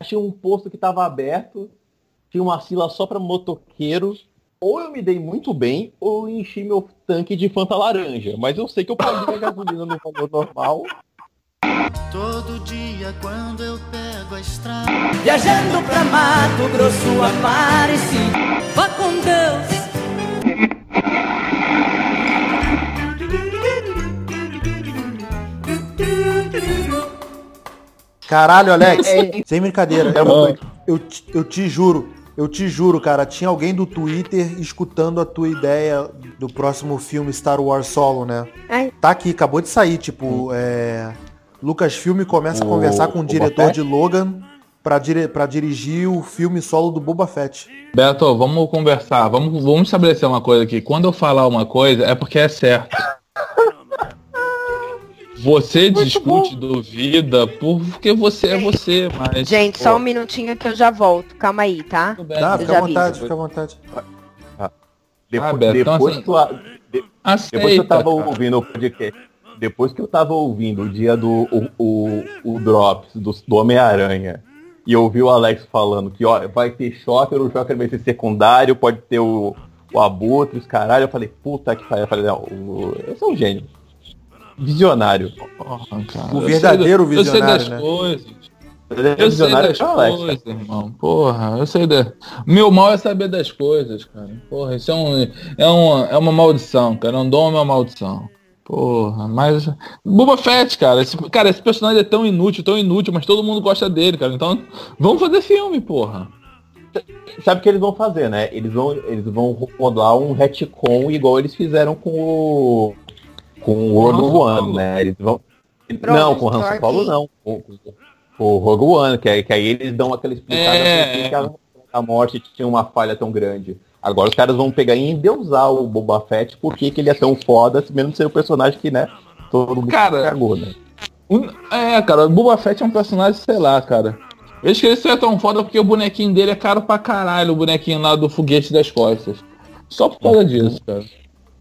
achei um posto que tava aberto, tinha uma fila só para motoqueiro. Ou eu me dei muito bem, ou eu enchi meu tanque de Fanta laranja. Mas eu sei que eu paguei a gasolina no valor normal. Todo dia quando eu pego a estrada. Viajando pra Mato Grosso, apareci. Vá com Deus. Caralho, Alex, É. sem brincadeira. É uma- Eu, te- eu te juro, eu te juro, cara, tinha alguém do Twitter escutando a tua ideia do próximo filme Star Wars Solo, né? Ai. Tá aqui, acabou de sair, tipo, é... Lucasfilm começa a O- conversar com o Boba diretor Fett? de Logan pra, dire... pra dirigir o filme solo do Boba Fett. Beto, vamos conversar. Vamos, vamos estabelecer uma coisa aqui. Quando eu falar uma coisa, é porque é certo. Você discute, duvida, porque você é você, mas. Gente, só um minutinho que eu já volto. Calma aí, tá? Tá, Eu fica à vontade, fica à vontade. Depois, Ah, Beto, então, depois assim, que eu- de- Aceita, Depois eu tava cara. ouvindo o podcast, depois que eu tava ouvindo o dia do o, o, o Drops do, do Homem-Aranha, e eu ouvi o Alex falando que ó, vai ter Shocker, o Shocker vai ser secundário, pode ter o, o Abutre, os caralho, eu falei, puta que pariu, eu falei, não, o, esse é um gênio. Visionário. Porra. O Eu verdadeiro sei da- visionário, Eu sei né? das coisas. Ele é Eu sei das é coisas, irmão. Porra, eu sei da. Meu mal é saber das coisas, cara. Porra, isso é, um, é, uma, é uma maldição, cara. É um dom é uma maldição. Porra, mas. Boba Fett, cara. Esse, cara, esse personagem é tão inútil, tão inútil, mas todo mundo gosta dele, cara. Então, vamos fazer filme, porra. Sabe o que eles vão fazer, né? Eles vão, eles vão rodar um retcon igual eles fizeram com o. Com o Rogue One, né? Eles vão. Pronto, não, com o Han Solo não. Com, com- o Rogue One, que, aí- que aí eles dão aquela explicada É, que a, a morte tinha uma falha tão grande. Agora os caras vão pegar e endeusar o Boba Fett porque que ele é tão foda, mesmo ser o personagem que, né? Todo mundo Cara, cagou, né? É, cara, o Boba Fett é um personagem, sei lá, cara. Eu acho que ele é tão foda porque o bonequinho dele é caro pra caralho, o bonequinho lá do foguete das costas. Só por causa disso, cara.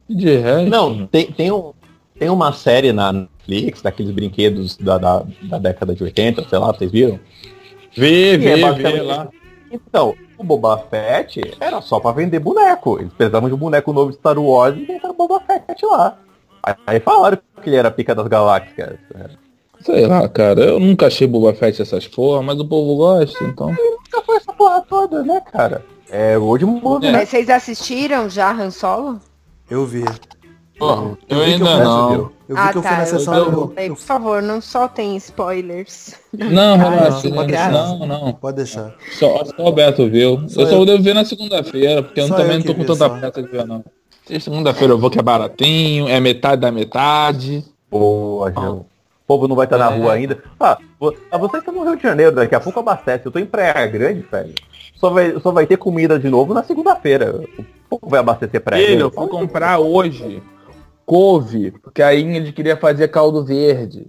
De resto. Não, tem, tem, um, tem uma série na Netflix, daqueles brinquedos da, da, da década de 80, sei lá, vocês viram? Vê, E é vê, vê basicamente lá. Então, o Boba Fett era só pra vender boneco. Eles precisavam de um boneco novo de Star Wars e inventaram o Boba Fett lá. Aí, aí falaram que ele era a pica das galáxias. Sei lá, cara. Eu nunca achei Boba Fett essas porra, mas o povo gosta, então. Nunca foi essa porra toda, né, cara? É hoje mundo, É. né? Mas vocês assistiram já Han Solo? Eu vi. Eu que ainda eu não. Eu vi ah, que eu fui tá. na sessão. eu- Eu, Ei, eu- por favor, não soltem spoilers. Não, relaxa. não, pode não, deixar. não. Pode deixar. Só, só o Beto viu. Só eu só eu. devo ver na segunda-feira, porque eu também eu não tô com tanta pressa de ver, não. Se Segunda-feira eu vou que é baratinho, é metade da metade. Boa, Gil. O povo não vai estar na É. rua ainda. Ah, vo- ah, você está no Rio de Janeiro, daqui a pouco abastece. Eu tô em Praia Grande, velho. Só vai, só vai ter comida de novo na segunda-feira. O povo vai abastecer Praia Ele, eu Grande. fui comprar hoje couve, porque a Ingrid queria fazer caldo verde.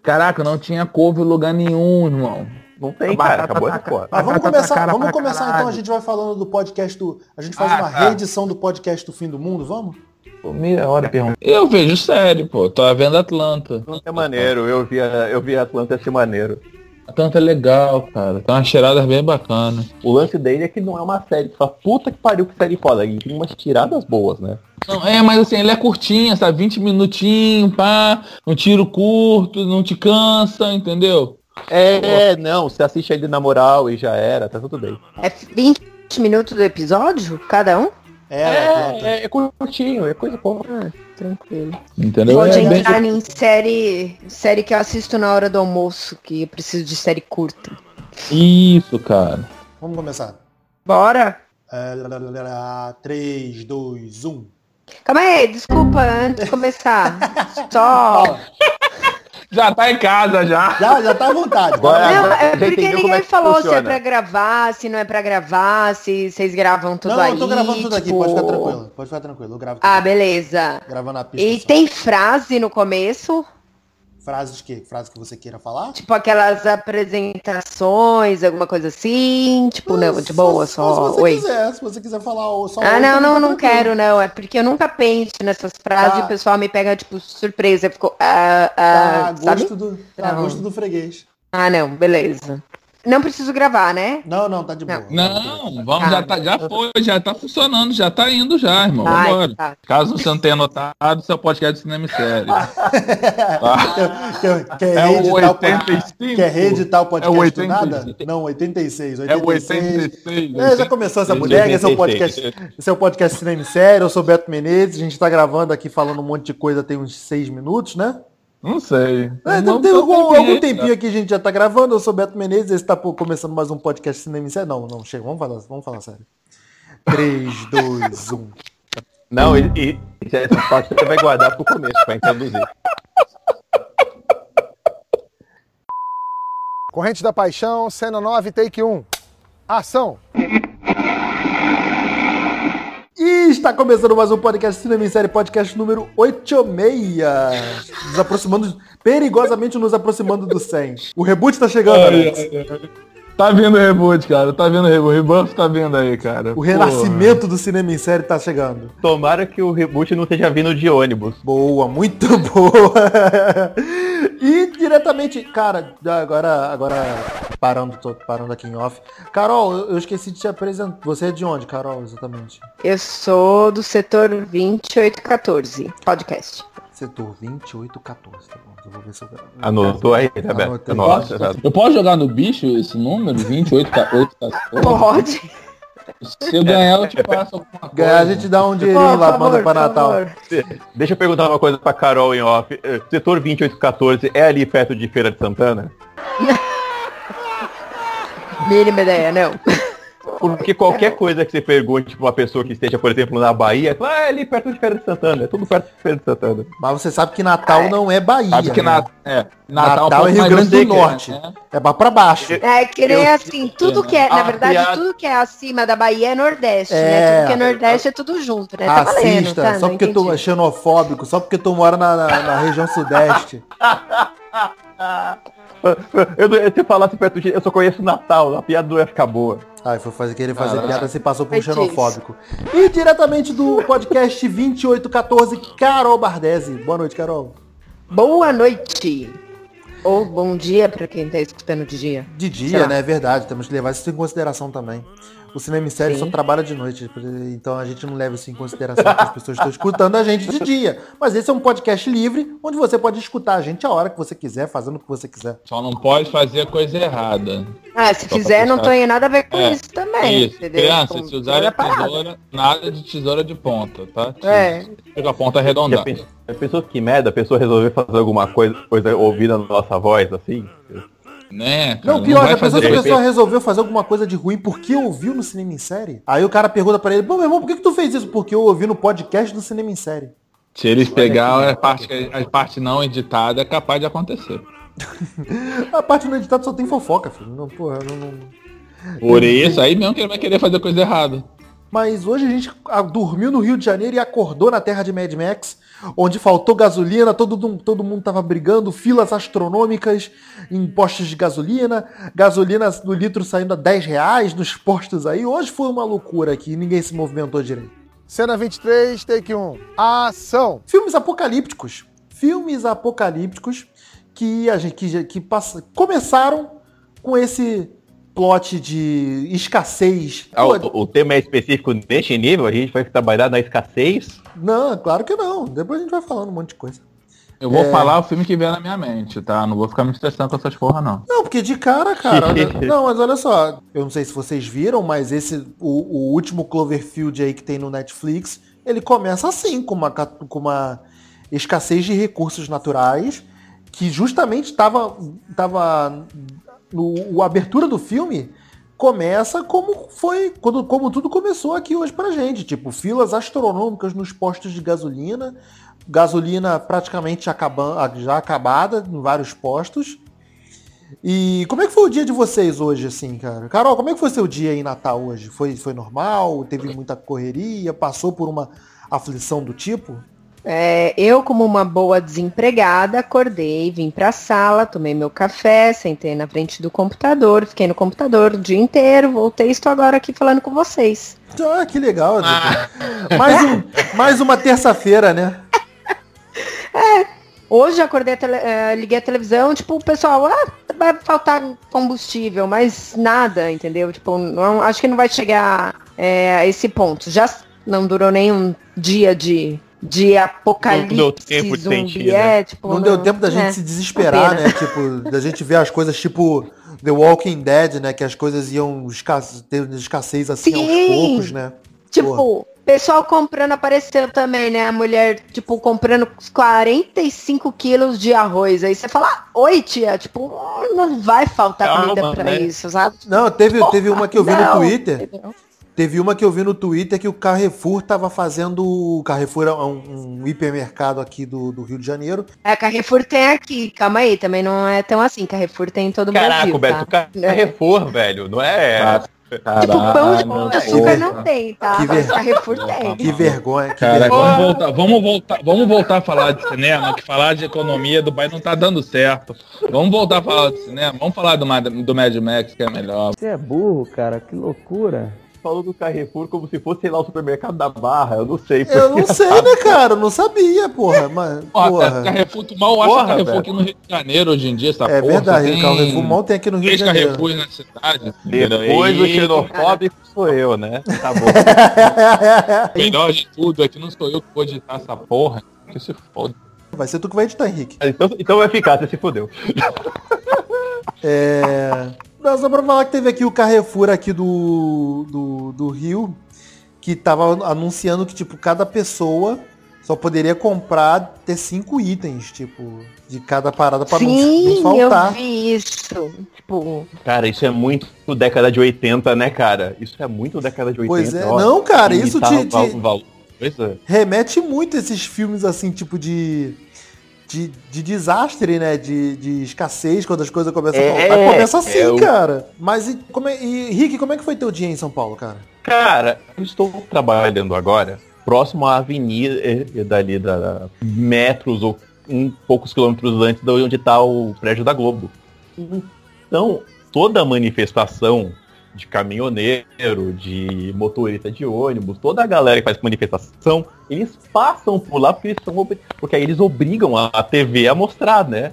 Caraca, não tinha couve em lugar nenhum, irmão. Não tem, cara. Acabou tá essa porra. Mas vamos Batata começar, cara vamos começar então, a gente vai falando do podcast do. A gente faz Ah, uma tá. reedição do podcast do fim do mundo, vamos? Pô, meia hora perguntando. Eu vejo série, pô. Tô vendo Atlanta. É maneiro, eu vi, a- eu vi Atlanta achei maneiro. Atlanta é legal, cara. Tem umas tiradas bem bacanas. O lance dele é que não é uma série. Tu fala, puta que pariu que série foda. E tem umas tiradas boas, né? Não, é, mas assim, ele é curtinha, sabe? 20 minutinhos, pá. Um tiro curto, não te cansa, entendeu? É, não, você assiste ele na moral e já era, tá tudo bem. É 20 minutos do episódio? Cada um? É. É, é, é curtinho, é coisa boa. Ah, tranquilo. Entendeu? Pode É bem- entrar em série, série que eu assisto na hora do almoço, que eu preciso de série curta. Isso, cara. Vamos começar. Bora? É, lá, lá, lá, lá, 3, 2, 1. Calma aí, desculpa, antes de começar. Só. Já tá em casa já. Já, já tá à vontade. Agora- Não, é porque ninguém é falou se é funciona. pra gravar, se não é pra gravar, se vocês gravam tudo Não, aí. eu tô gravando tudo aqui, tipo- pode ficar tranquilo. Pode ficar tranquilo. Eu gravo tudo. Ah, beleza. Gravando a pista. E só. tem frase no começo? Frases que? Frases que você queira falar? Tipo aquelas apresentações, alguma coisa assim? Tipo, não, de boa, só. Se você Oi. quiser, se você quiser falar ou só Ah, oi, não, não, tá não quero, não. É porque eu nunca penso nessas frases Tá. e o pessoal me pega, tipo, surpresa. Ficou. Ah, Tá ah, sabe? gosto do, tá gosto do freguês. Ah, não, beleza. Não preciso gravar, né? Não, não, tá de boa. Não, vamos, Ah. já, tá, já foi, já tá funcionando, já tá indo já, irmão. Ai, Vambora. tá. Caso você não tenha notado, seu podcast de cinema e série. Quer, quer É o reeditar o pod- 85? Quer reeditar o podcast É o do 86. nada? Não, 86. É o 86. 86. É, já começou essa bodega, esse é o 86. podcast. Esse é o podcast Cinema e Série, eu sou Beto Menezes, a gente tá gravando aqui falando um monte de coisa tem uns seis minutos, né? Não sei. É, Não tem algum, tempinho algum tempinho aqui a gente já tá gravando, eu sou Beto Menezes, esse tá começando mais um podcast Cinema Série. Não, não, chega, vamos falar, vamos falar sério. 3, 2, 1. Não, e, e e essa parte você vai guardar pro começo, pra introduzir. Corrente da Paixão, cena 9, take 1. Ação! E está começando mais um podcast Cinema em Série, podcast número 86. Nos aproximando, perigosamente nos aproximando do 100. O reboot tá chegando, Alex. Tá vindo o reboot, cara. Tá vindo o reboot. O rebuff tá vindo aí, cara. O renascimento do cinema em série tá chegando. Tomara que o reboot não esteja vindo de ônibus. Boa, muito boa. e diretamente, cara, agora, agora parando, tô parando aqui em off. Carol, eu eu esqueci de te apresentar. Você é de onde, Carol, exatamente? Eu sou do setor 2814, podcast. Setor 2814, tá bom. Eu vou ver se eu... Anotou aí, tá? Anotei. Nossa, tá- Eu posso jogar no bicho esse número? 28, 14, 14? Pode. Se eu ganhar, eu te passo alguma coisa. Ganhar, a gente dá um dinheirinho lá, favor, manda pra Natal. Deixa eu perguntar uma coisa pra Carol em off. Eh, Setor 2814 é ali perto de Feira de Santana? Mínima ideia, não. Porque qualquer coisa que você pergunte pra uma pessoa que esteja, por exemplo, na Bahia, fala, ah, é ali perto de Feira de Santana. É tudo perto de Feira de Santana. Mas você sabe que Natal não é Bahia. Sabe que né? na, é, Natal, Natal, um é Rio mais Grande do Norte. né? É pra pra baixo. É que nem Eu- assim, tudo que é, na A verdade, piada- tudo que é acima da Bahia é Nordeste, É. né? Tudo que é Nordeste é tudo junto, né? Tá valendo, tá? só Não porque tu é xenofóbico, só porque tu mora na, na- na região sudeste. Eu, eu, se eu falasse perto de... Eu só conheço Natal, a piada não ia ficar boa. Ai, foi fazer, querer fazer Caraca. piada, se passou por um xenofóbico. E diretamente do podcast 2814, Carol Bardesi. Boa noite, Carol. Boa noite. Ou bom dia pra quem tá escutando de dia. De dia, né? É verdade. Temos que levar isso em consideração também. O cinema em série Sim. só trabalha de noite, então a gente não leva isso em consideração que as pessoas estão escutando a gente de dia. Mas esse é um podcast livre, onde você pode escutar a gente a hora que você quiser, fazendo o que você quiser. Só não pode fazer coisa errada. Ah, se Só fizer, não tem nada a ver com É, isso também. Isso, entendeu? criança, Com se usar toda a a parada. tesoura, nada de tesoura de ponta, tá? É. Fica a ponta arredondada. já pensou que merda a pessoa resolver fazer alguma coisa, coisa ouvindo a nossa voz, assim? Né, cara? Não, pior, pensou se a pessoa resolveu fazer alguma coisa de ruim porque ouviu no cinema em série? Aí o cara pergunta pra ele, pô, meu irmão, por que, que tu fez isso? Porque eu ouvi no podcast do cinema em série. Se eles pegar a parte, a parte não editada, é capaz de acontecer. A parte no editado só tem fofoca, filho. Não, porra, não, não- Por isso, aí mesmo que ele vai querer fazer coisa errada. Mas hoje a gente dormiu no Rio de Janeiro e acordou na terra de Mad Max, onde faltou gasolina, todo, mundo- todo mundo tava brigando, filas astronômicas em postos de gasolina, gasolina do litro saindo a 10 reais nos postos aí. Hoje foi uma loucura aqui, ninguém se movimentou direito. Cena 23, take 1. Ação! Filmes apocalípticos. Filmes apocalípticos que a gente que, que passa, começaram com esse plot de escassez. Ah, o, o tema é específico neste nível, a gente vai trabalhar na escassez. Não, claro que não. Depois a gente vai falando um monte de coisa. Eu vou É. falar o filme que vier na minha mente, tá? Não vou ficar me estressando com essas porra, não. Não, porque de cara, cara. olha- não, mas olha só. Eu não sei se vocês viram, mas esse. O, o último Cloverfield aí que tem no Netflix, ele começa assim, com uma, com uma escassez de recursos naturais, que justamente estava. Tava, o- a abertura do filme começa como foi. Quando, como tudo começou aqui hoje pra gente. Tipo, filas astronômicas nos postos de gasolina. Gasolina praticamente acaba, já acabada em vários postos. E como é que foi o dia de vocês hoje, assim, cara? Carol, como é que foi seu dia em Natal hoje? Foi, foi normal? Teve muita correria? Passou por uma aflição do tipo? É, eu, como uma boa desempregada, acordei, vim pra sala, tomei meu café, sentei na frente do computador, fiquei no computador o dia inteiro, voltei e estou agora aqui falando com vocês. Ah, que legal. Mais, um, mais uma terça-feira, né? Hoje eu acordei, a tele, eh, liguei a televisão, tipo, o pessoal, ah, vai faltar combustível, mas nada, entendeu? Tipo, não, acho que não vai chegar eh, a esse ponto. Já não durou nem um dia de, de apocalipse Não deu tempo de zumbi, sentir, é, né? tipo, Não deu tempo da gente é, se desesperar, né? Tipo, da gente ver as coisas tipo The Walking Dead, né? Que as coisas iam escasse, ter escassez assim aos Sim. poucos, né? Tipo, Porra. pessoal comprando apareceu também, né? A mulher, tipo, comprando 45 quilos de arroz. Aí você fala, oi tia, tipo, não vai faltar Calma, comida pra né? isso, sabe? Não, teve, teve uma que eu vi no Não, Twitter. entendeu? Teve uma que eu vi no Twitter que o Carrefour tava fazendo. O Carrefour é um, um hipermercado aqui do, do Rio de Janeiro. É, Carrefour tem aqui, calma aí, também não é tão assim. Carrefour tem em todo o Caraca, Brasil, Beto, tá? Carrefour, velho, não é... Tipo, pão de pão de açúcar não tem, tá? Que Mas ver- Carrefour tem. Que vergonha, que Cara, vergonha. vamos voltar, vamos voltar, vamos voltar a falar de cinema, que falar de economia do país não tá dando certo. Vamos voltar a falar de cinema, vamos falar do, do Mad Max, que é melhor. Você é burro, cara, que loucura. Falou do Carrefour como se fosse, sei lá, o supermercado da Barra, eu não sei. Eu não sei, né, cara? Eu não sabia, porra. Mas, Porra, porra. Carrefour, tu mal acha Porra, Carrefour velho. aqui no Rio de Janeiro hoje em dia, essa É porra. verdade, tem Carrefour mal tem aqui no Rio de Três Janeiro. Carrefours na cidade. Depois do E xenofóbico sou eu, né? Tá bom. melhor de tudo é que não sou eu que vou editar essa porra. Que se foda. Vai ser tu que vai editar, Henrique. Então, então vai ficar, você se fudeu. É... Não, só pra falar que teve aqui o Carrefour aqui do, do, do Rio, que tava anunciando que, tipo, cada pessoa só poderia comprar, ter cinco itens, tipo, de cada parada pra não, Sim, não eu faltar. vi isso. Tipo, Cara, isso é muito década de 80, né, cara? Isso é muito década de 80. Pois é, ó. não, cara, isso te, val- te remete muito a esses filmes, assim, tipo, de... De, de desastre, né? De, de escassez, quando as coisas começam a É, faltar. Começa assim, é cara. Mas e, como é, e, Rick, como é que foi teu dia em São Paulo, cara? Cara, eu estou trabalhando agora próximo à avenida eh, dali da metros ou um poucos quilômetros antes de onde está o prédio da Globo. Então, toda a manifestação de caminhoneiro, de motorista de ônibus, toda a galera que faz manifestação, eles passam por lá porque, eles são, porque aí eles obrigam a, a TV a mostrar, né?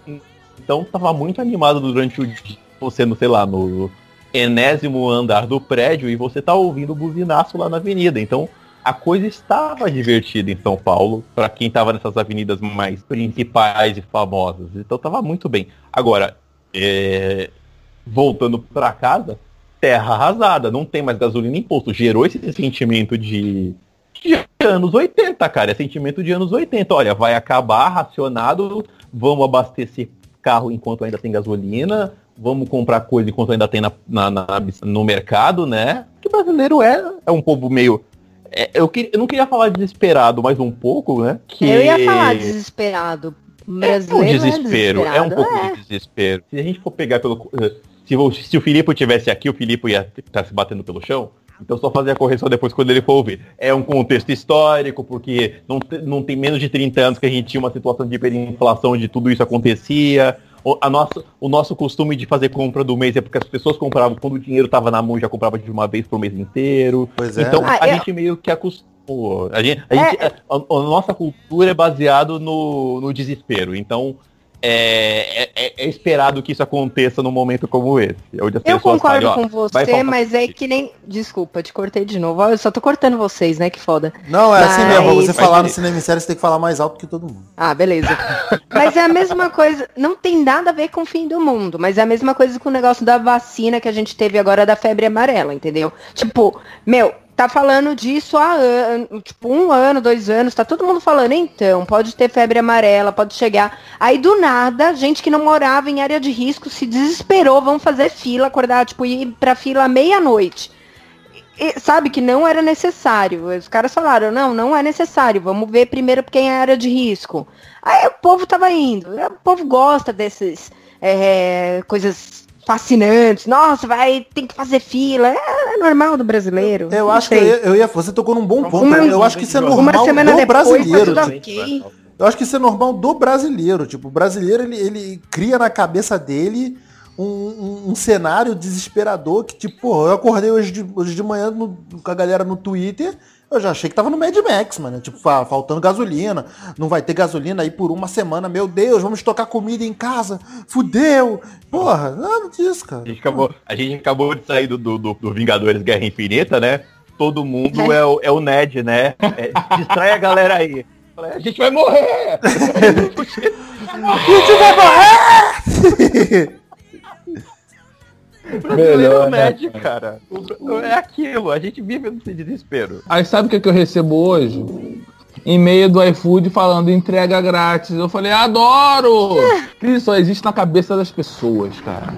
Então tava muito animado durante o dia, você no, sei lá, no enésimo andar do prédio e você tá ouvindo o buzinaço lá na avenida. Então a coisa estava divertida em São Paulo para quem tava nessas avenidas mais principais e famosas. Então tava muito bem. Agora, é, voltando para casa, terra arrasada, não tem mais gasolina em imposto. Gerou esse sentimento de, de anos 80, cara. É sentimento de anos 80. Olha, vai acabar racionado, vamos abastecer carro enquanto ainda tem gasolina, vamos comprar coisa enquanto ainda tem na, na- na- no mercado, né? Que brasileiro é, é um povo meio. é, eu, que- eu não queria falar desesperado, mas um pouco, né? Que eu ia falar desesperado. é um Brasileiro desespero, é um desesperado, pouco é. de desespero. Se a gente for pegar pelo. Se o, se o Filipe tivesse aqui, o Filipe ia estar se batendo pelo chão. Então só fazer a correção depois quando ele for ouvir. É um contexto histórico, porque não, não tem menos de 30 anos que a gente tinha uma situação de hiperinflação onde tudo isso acontecia. O, a nossa, o nosso costume de fazer compra do mês é porque as pessoas compravam quando o dinheiro estava na mão, já comprava de uma vez pro mês inteiro. Pois é. Então Ah, a eu- gente meio que acostumou. A, gente, a, gente- a- a- a nossa cultura é baseado no, no desespero. Então é, é- é- é esperado que isso aconteça num momento como esse. Onde as Eu concordo falem, ó, com você, mas é que nem. Desculpa, te cortei de novo. Eu só tô cortando vocês, né? Que foda. Não, é assim mesmo. Pra você Mas- falar no cinema em série, você tem que falar mais alto que todo mundo. Ah, beleza. Mas é a mesma coisa, não tem nada a ver com o fim do mundo, mas é a mesma coisa com o negócio da vacina que a gente teve agora da febre amarela, entendeu? Tipo, meu, tá falando disso há ano, tipo, um ano, dois anos, tá todo mundo falando, então, pode ter febre amarela, pode chegar. Aí do nada, gente que não morava em área de risco se desesperou, vão fazer fila, acordar, tipo, ir pra fila meia-noite. Sabe que não era necessário. Os caras falaram, não, não é necessário. Vamos ver primeiro quem é área de risco. Aí o povo tava indo. O povo gosta desses é, coisas fascinantes. Nossa, vai, tem que fazer fila. É, é normal do brasileiro. Eu Não acho que sei. eu, eu ia. Você tocou num bom ponto. Uma- eu acho que isso é Uma normal semana do depois, tá brasileiro. tudo tipo. ok. Eu acho que isso é normal do brasileiro. Tipo, o brasileiro ele, ele cria na cabeça dele um, um- um cenário desesperador que, tipo, porra, eu acordei hoje de, hoje de manhã no- com a galera no Twitter. Eu já achei que tava no Mad Max, mano. Tipo, fa- faltando gasolina. Não vai ter gasolina aí por uma semana. Meu Deus, vamos tocar comida em casa. Fudeu. Porra, nada disso, cara. A gente acabou, a gente acabou de sair do, do, do- do Vingadores Guerra Infinita, né? Todo mundo é, o, é o Ned, né? É, distrai a galera aí. Falei, A gente vai morrer! Brasileiro Melhor, né, Ned, cara. O- É aquilo, a gente vive nesse desespero. Aí sabe o que, que eu recebo hoje? E-mail do iFood falando entrega grátis. Eu falei, adoro! Isso só existe na cabeça das pessoas, cara.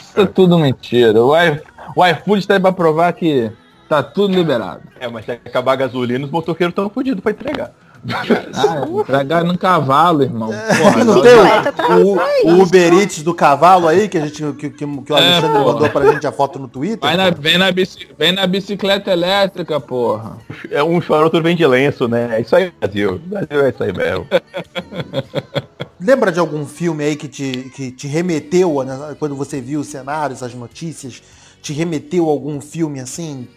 Isso é tudo mentira. O, i, o iFood está aí pra provar que tá tudo liberado. É, mas se acabar a gasolina, os motoqueiros estão fodidos pra entregar. Ah, entregar no cavalo, irmão. Porra, Não tem Bicicleta tá o, o, o Uber Eats do cavalo aí, que a gente que, que, que o Alexandre porra. mandou pra gente a foto no Twitter. Vai na, vem, na bici- vem na bicicleta elétrica, porra. É um chora, outro vem de lenço, né? É isso aí, Brasil. Brasil é isso aí mesmo. Lembra de algum filme aí que te, que te remeteu, né, quando você viu os cenários, as notícias, te remeteu a algum filme assim,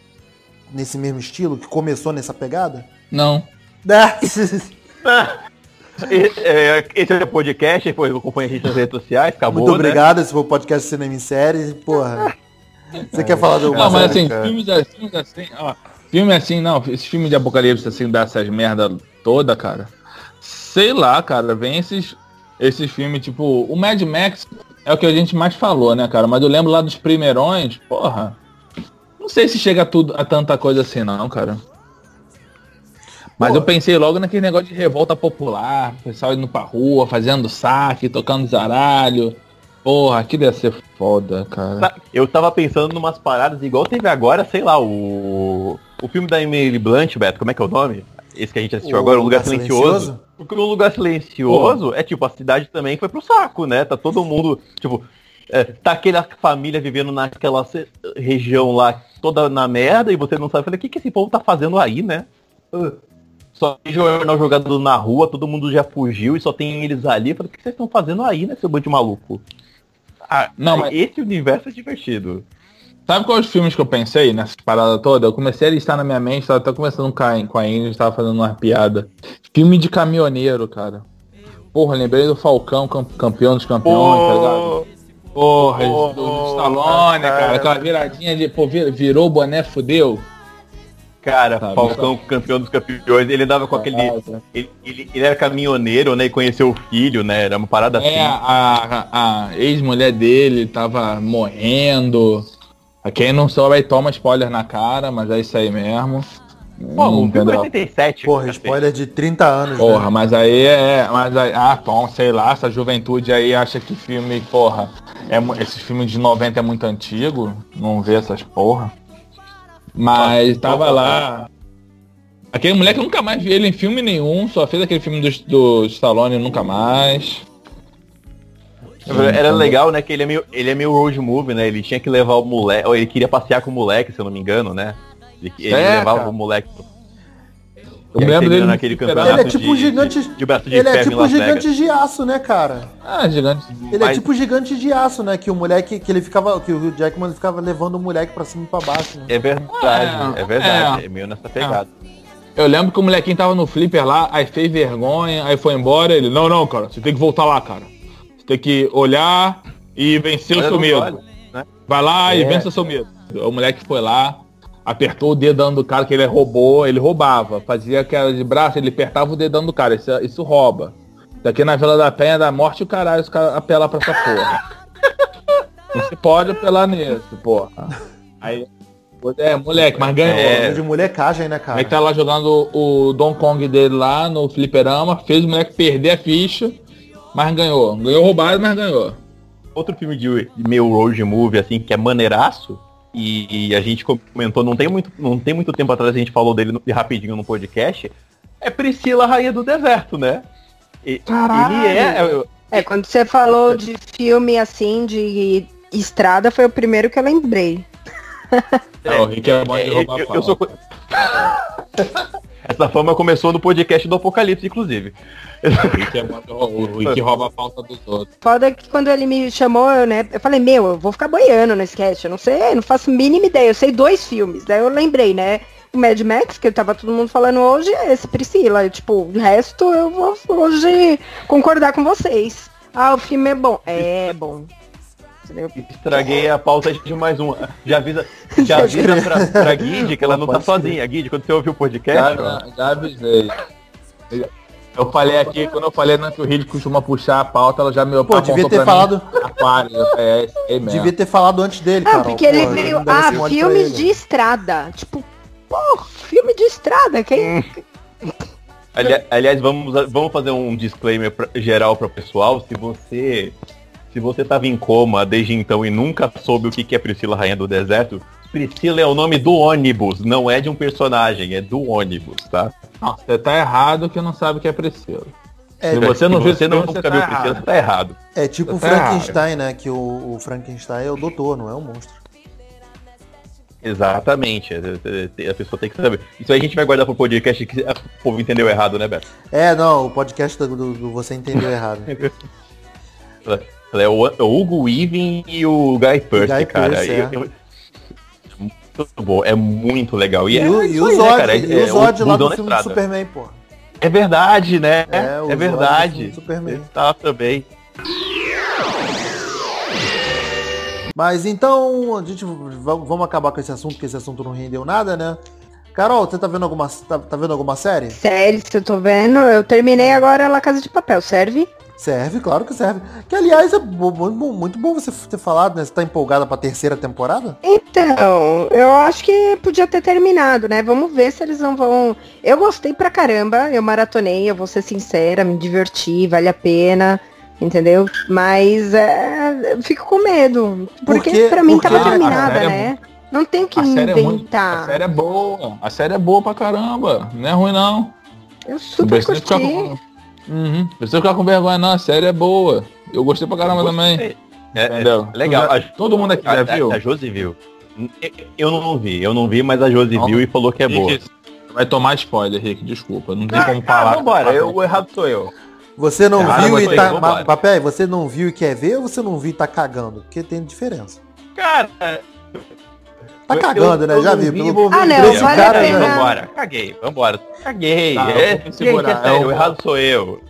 nesse mesmo estilo, que começou nessa pegada? Não. E- é, Esse é o podcast, depois acompanha a gente nas redes sociais, acabou, Muito né? obrigado, esse foi o podcast Cinema em Série. Porra. Você quer falar de alguma Não, mas assim, filmes assim, filmes assim, ó. Filme assim, não, esse filme de apocalipse assim, dessas merda toda, cara. Sei lá, cara, vem esses, esses filmes, tipo, o Mad Max é o que a gente mais falou, né, cara? Mas eu lembro lá dos primeirões, porra. Não sei se chega a, tudo, a tanta coisa assim, não, cara. Mas Pô. eu pensei logo naquele negócio de revolta popular, o pessoal indo pra rua, fazendo saque, tocando zaralho. Porra, aquilo ia ser foda, cara. Eu tava pensando numas paradas igual teve agora, sei lá, o. O filme da Emily Blunt, Beto, como é que é o nome? Esse que a gente assistiu O agora, O Lugar, Lugar Silencioso. Silencioso? Porque o Lugar Silencioso é tipo, a cidade também foi pro saco, né? Tá todo mundo, tipo, é, tá aquela família vivendo naquela região lá toda na merda e você não sabe, falei, o que, que esse povo tá fazendo aí, né? Ah, Só tem jornal jogado na rua, todo mundo já fugiu e só tem eles ali. Eu falei, o que vocês estão fazendo aí, né, seu bando de maluco? Ah, Não, mas- esse universo é divertido. Sabe quais os filmes que eu pensei nessas paradas todas? Eu comecei a listar na minha mente, tava até começando com a, com a tava fazendo uma piada. Filme de caminhoneiro, cara. Porra, lembrei do Falcão, cam- campeão dos campeões, tá ligado? Porra, Pô, do, do Stallone, cara. cara. Aquela viradinha de, pô, vir- virou o boné, fudeu. Cara, Tá, Falcão, campeão dos campeões, ele andava com aquele. Ele, ele- ele era caminhoneiro, né? E conheceu o filho, né? Era uma parada É, assim. a, a, a ex-mulher dele tava morrendo. Quem não soube aí toma spoiler na cara, mas é isso aí mesmo. Pô, Não o filme entendeu? 87. Porra, spoiler de 30 anos. Porra, né? mas aí é. Mas aí, ah, Tom, sei lá, essa juventude aí acha que filme, porra, é, esse filme de 90 é muito antigo, não vê essas porra. Mas tava lá. Aquele moleque eu nunca mais vi ele em filme nenhum, só fez aquele filme do, do Stallone nunca mais. Era legal, né? Que ele é meio, ele é meio road movie, né? Ele tinha que levar o moleque. Ou ele queria passear com o moleque, se eu não me engano, né? Ele, ele É, levava o moleque. Eu me lembro dele naquele no fliperama. campeonato Ele é tipo um de- gigante- De, de de Ele é tipo gigante de aço, né, cara? Ah, gigante. Ele é Mas- tipo gigante de aço, né? Que o moleque, que ele ficava, que o Jackman ficava levando o moleque pra cima e pra baixo, né? É verdade, É, é, verdade. é. É, meio nessa pegada. Eu lembro que o molequinho tava no flipper lá, aí fez vergonha, aí foi embora, ele, não, não, cara, você tem que voltar lá, cara. Você tem que olhar e vencer o Olha seu medo. olho, né? Vai lá e É. vença o seu medo. O moleque foi lá, apertou o dedão do cara, que ele roubou, ele roubava. Fazia aquela de braço, ele apertava o dedão do cara, isso, isso rouba. Daqui na Vila da Penha da morte o caralho, os caras apelam pra essa porra. Não se pode apelar nisso, porra. Aí, é, moleque, mas ganhou. É. De molecagem, né, cara? moleque tá lá jogando o Don Kong dele lá no fliperama, fez o moleque perder a ficha, mas ganhou. Ganhou roubado, mas ganhou. Outro filme de meio road movie, assim, que é maneiraço, e, e a gente comentou, não tem, muito, não tem muito tempo atrás, a gente falou dele no- rapidinho no podcast, é Priscila, Rainha do Deserto, né? E- Caralho. Ele é... É, quando você falou de filme assim, de estrada, foi o primeiro que eu lembrei. É, o Rick é é, eu, eu sou... Essa fama começou no podcast do Apocalipse, inclusive. O Rick, é o rouba a pauta dos outros. Foda que quando ele me chamou, eu, né, eu falei, meu, eu vou ficar boiando no sketch, eu não sei, eu não faço a mínima ideia, eu sei dois filmes, daí eu lembrei, né, Mad Max, que tava todo mundo falando hoje, é esse, Priscila. E, tipo, o resto eu vou hoje concordar com vocês. Ah, o filme é bom. É bom. Estraguei a pauta de mais um. Já avisa, já avisa pra, pra Guide que ela não tá sozinha. Guide, quando você ouviu o podcast, Já, já avisei. Eu falei aqui, quando eu falei né, que o Reed costuma puxar a pauta, ela já me Pô, devia ter pra falado-. É, mesmo. Devia ter falado antes dele, Ah, porque ele veio. Ah, filmes de estrada. Tipo, pô, filme de estrada. Quem. Ali- aliás, vamos, vamos fazer um disclaimer pra- geral para o pessoal. Se você se você tava em coma desde então e nunca soube o que é Priscila Rainha do Deserto, Priscila é o nome do ônibus, não é de um personagem, é do ônibus, tá? Não, você tá errado que não sabe o que é Priscila. É, Se você não viu você não nunca você viu tá Priscila, errado. você tá errado. É tipo o Tá errado. Frankenstein, né? Que o, o Frankenstein é o doutor, não é o monstro. Exatamente. é, é, é, A pessoa tem que saber. Isso aí a gente vai guardar pro podcast que o povo entendeu errado, né, Beto? É, não, o podcast do, do- do Você Entendeu Errado. É o, é o Hugo Weaving e o Guy Pearce, cara. Pearce, é. Eu- eu- muito bom, é muito legal. E, E, é, o, é e isso o aí, né, Zod, cara? É- e o é Zod lá Busão do filme do. Superman, pô. É verdade, né? É, É, Zod verdade. Superman. Ele tá também. Mas então, a gente va- vamos acabar com esse assunto, porque esse assunto não rendeu nada, né? Carol, você tá vendo alguma, tá, tá vendo alguma série? Sério, se eu tô vendo, eu terminei agora La Casa de Papel, serve? Serve, claro que serve. Que aliás é muito bom, você ter falado, né? Você tá empolgada pra terceira temporada? Então, eu acho que podia ter terminado, né? Vamos ver se eles não vão. Eu gostei pra caramba, eu maratonei, eu vou ser sincera, me diverti, vale a pena, entendeu? Mas é, eu fico com medo. Porque, Porque- pra mim porque- tava Ah, terminada, cara, é né? Não tem o que A série, é muito, inventar. a série é boa. A série é boa pra caramba. Não é ruim, não. Eu Não super precisa curti. ficar com... Uhum. Não precisa ficar com vergonha, não. A série é boa. Eu gostei pra caramba também. É, é, legal. Já- A- todo mundo aqui já a, viu? A, a Josi viu. Eu não vi, eu não vi, mas a Josi Não. viu e falou que é boa. Vai tomar spoiler, Rick, desculpa. Não tem Ah, como falar. vambora, eu- o errado sou eu. Você não Ah, viu e tá. Ma- Papel, você não viu e quer ver ou você não viu e tá cagando? Porque tem diferença. Cara, Tá cagando, eu- né? eu Já vi. pelo- Ah, não, vale a cara, pena. né? Vambora, caguei, vambora. Caguei. Tá, é, segurar, é o errado sou eu.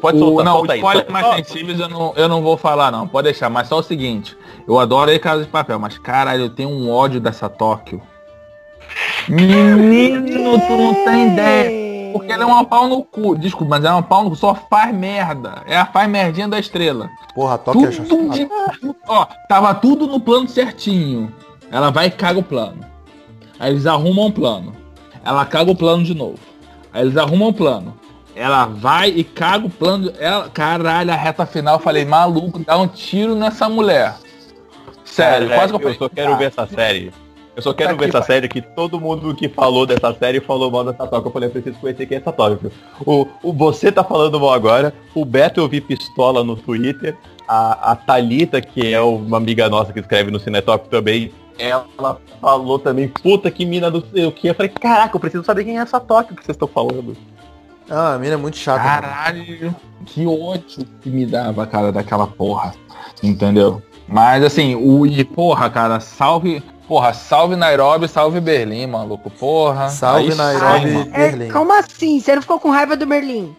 Pode O, soltar, não, solta aí. spoiler solta- mais sensíveis eu não, eu não vou falar, não. Pode deixar. Mas só o seguinte. Eu adoro aí Casa de Papel, mas caralho, eu tenho um ódio dessa Tóquio. Menino, tu não tem ideia. Porque ela é uma pau no cu. Desculpa, mas ela é uma pau no cu. Só faz merda. É a faz merdinha da estrela. Porra, toque é Tudo de... Ó, tava tudo no plano certinho. Ela vai e caga o plano. Aí eles arrumam o plano. Ela caga o plano de novo. Aí eles arrumam o plano. Ela vai e caga o plano. Ela, caralho, a reta final, eu falei, maluco, dá um tiro nessa mulher. Sério, Cara, quase que eu eu falei. só quero ah, ver essa série. Eu só quero Tá ver que essa série que todo mundo que falou dessa série falou mal dessa toca. Eu falei, eu preciso conhecer quem é essa toca. O, o você tá falando mal agora. O Beto eu vi pistola no Twitter. A, a Thalita, que é uma amiga nossa que escreve no Cinetop também, ela falou também, puta que mina do sei o que. Eu falei, caraca, eu preciso saber quem é essa toca que vocês estão falando. Ah, a mina é muito chata. mano. Caralho, que ódio que me dava, cara, daquela porra. Entendeu? Mas assim, o e porra, cara, salve. Porra, salve Nairobi, salve Berlim, maluco. Porra. Salve Aí Nairobi. mano. Berlim. É, como assim? Você não ficou com raiva do Merlin?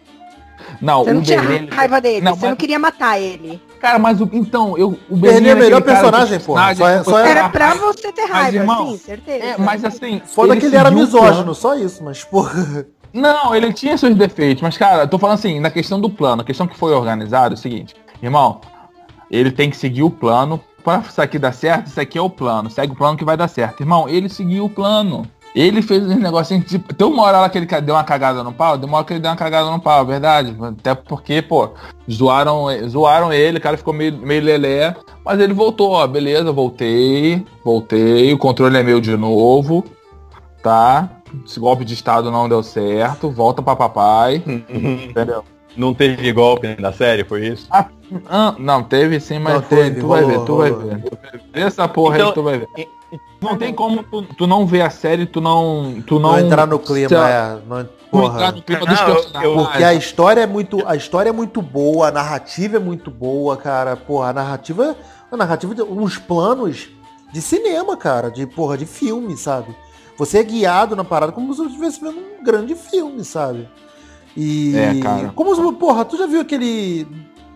Não, Você não o tinha Berlim. raiva dele, Não, você não mas- queria matar ele. Cara, mas o, então, eu. O Berlim é o aquele melhor personagem. Ah, Só é- só é- Era pra você ter Mas, raiva, irmão, sim, certeza. É, mas assim. Foda que ele era misógino, só isso, mas porra. Não, ele tinha seus defeitos, mas cara, eu tô falando assim, na questão do plano, a questão que foi organizado é o seguinte, irmão, ele tem que seguir o plano, pra isso aqui dar certo, isso aqui é o plano, segue o plano que vai dar certo. Irmão, ele seguiu o plano. Ele fez um negocinho, tipo, tem uma hora lá que ele deu uma cagada no pau, deu uma hora que ele deu uma cagada no pau, é verdade. Até porque, pô, zoaram, zoaram ele, o cara ficou meio, meio lelé, mas ele voltou, ó, beleza, voltei, voltei, o controle é meu de novo, tá? Esse golpe de estado não deu certo, volta pra papai, entendeu? Não teve golpe na série, foi isso? Ah, não, teve sim, mas Não, teve, tu vai rolou, ver, tu vai rolou. ver. Vê essa porra Então- aí, tu vai ver. Não tem como tu, tu não ver a série, tu não. Tu não, Não entrar no clima, se- é. Não, tu porra. entrar no clima dos Não, eu- personagens. eu- Porque a história é muito, a história é muito boa, a narrativa é muito boa, cara. Porra, a narrativa, a narrativa, de- uns planos de cinema, cara, de porra, de filme, sabe? Você é guiado na parada como se você estivesse vendo um grande filme, sabe? E. É, cara. Como se, porra, tu já viu aquele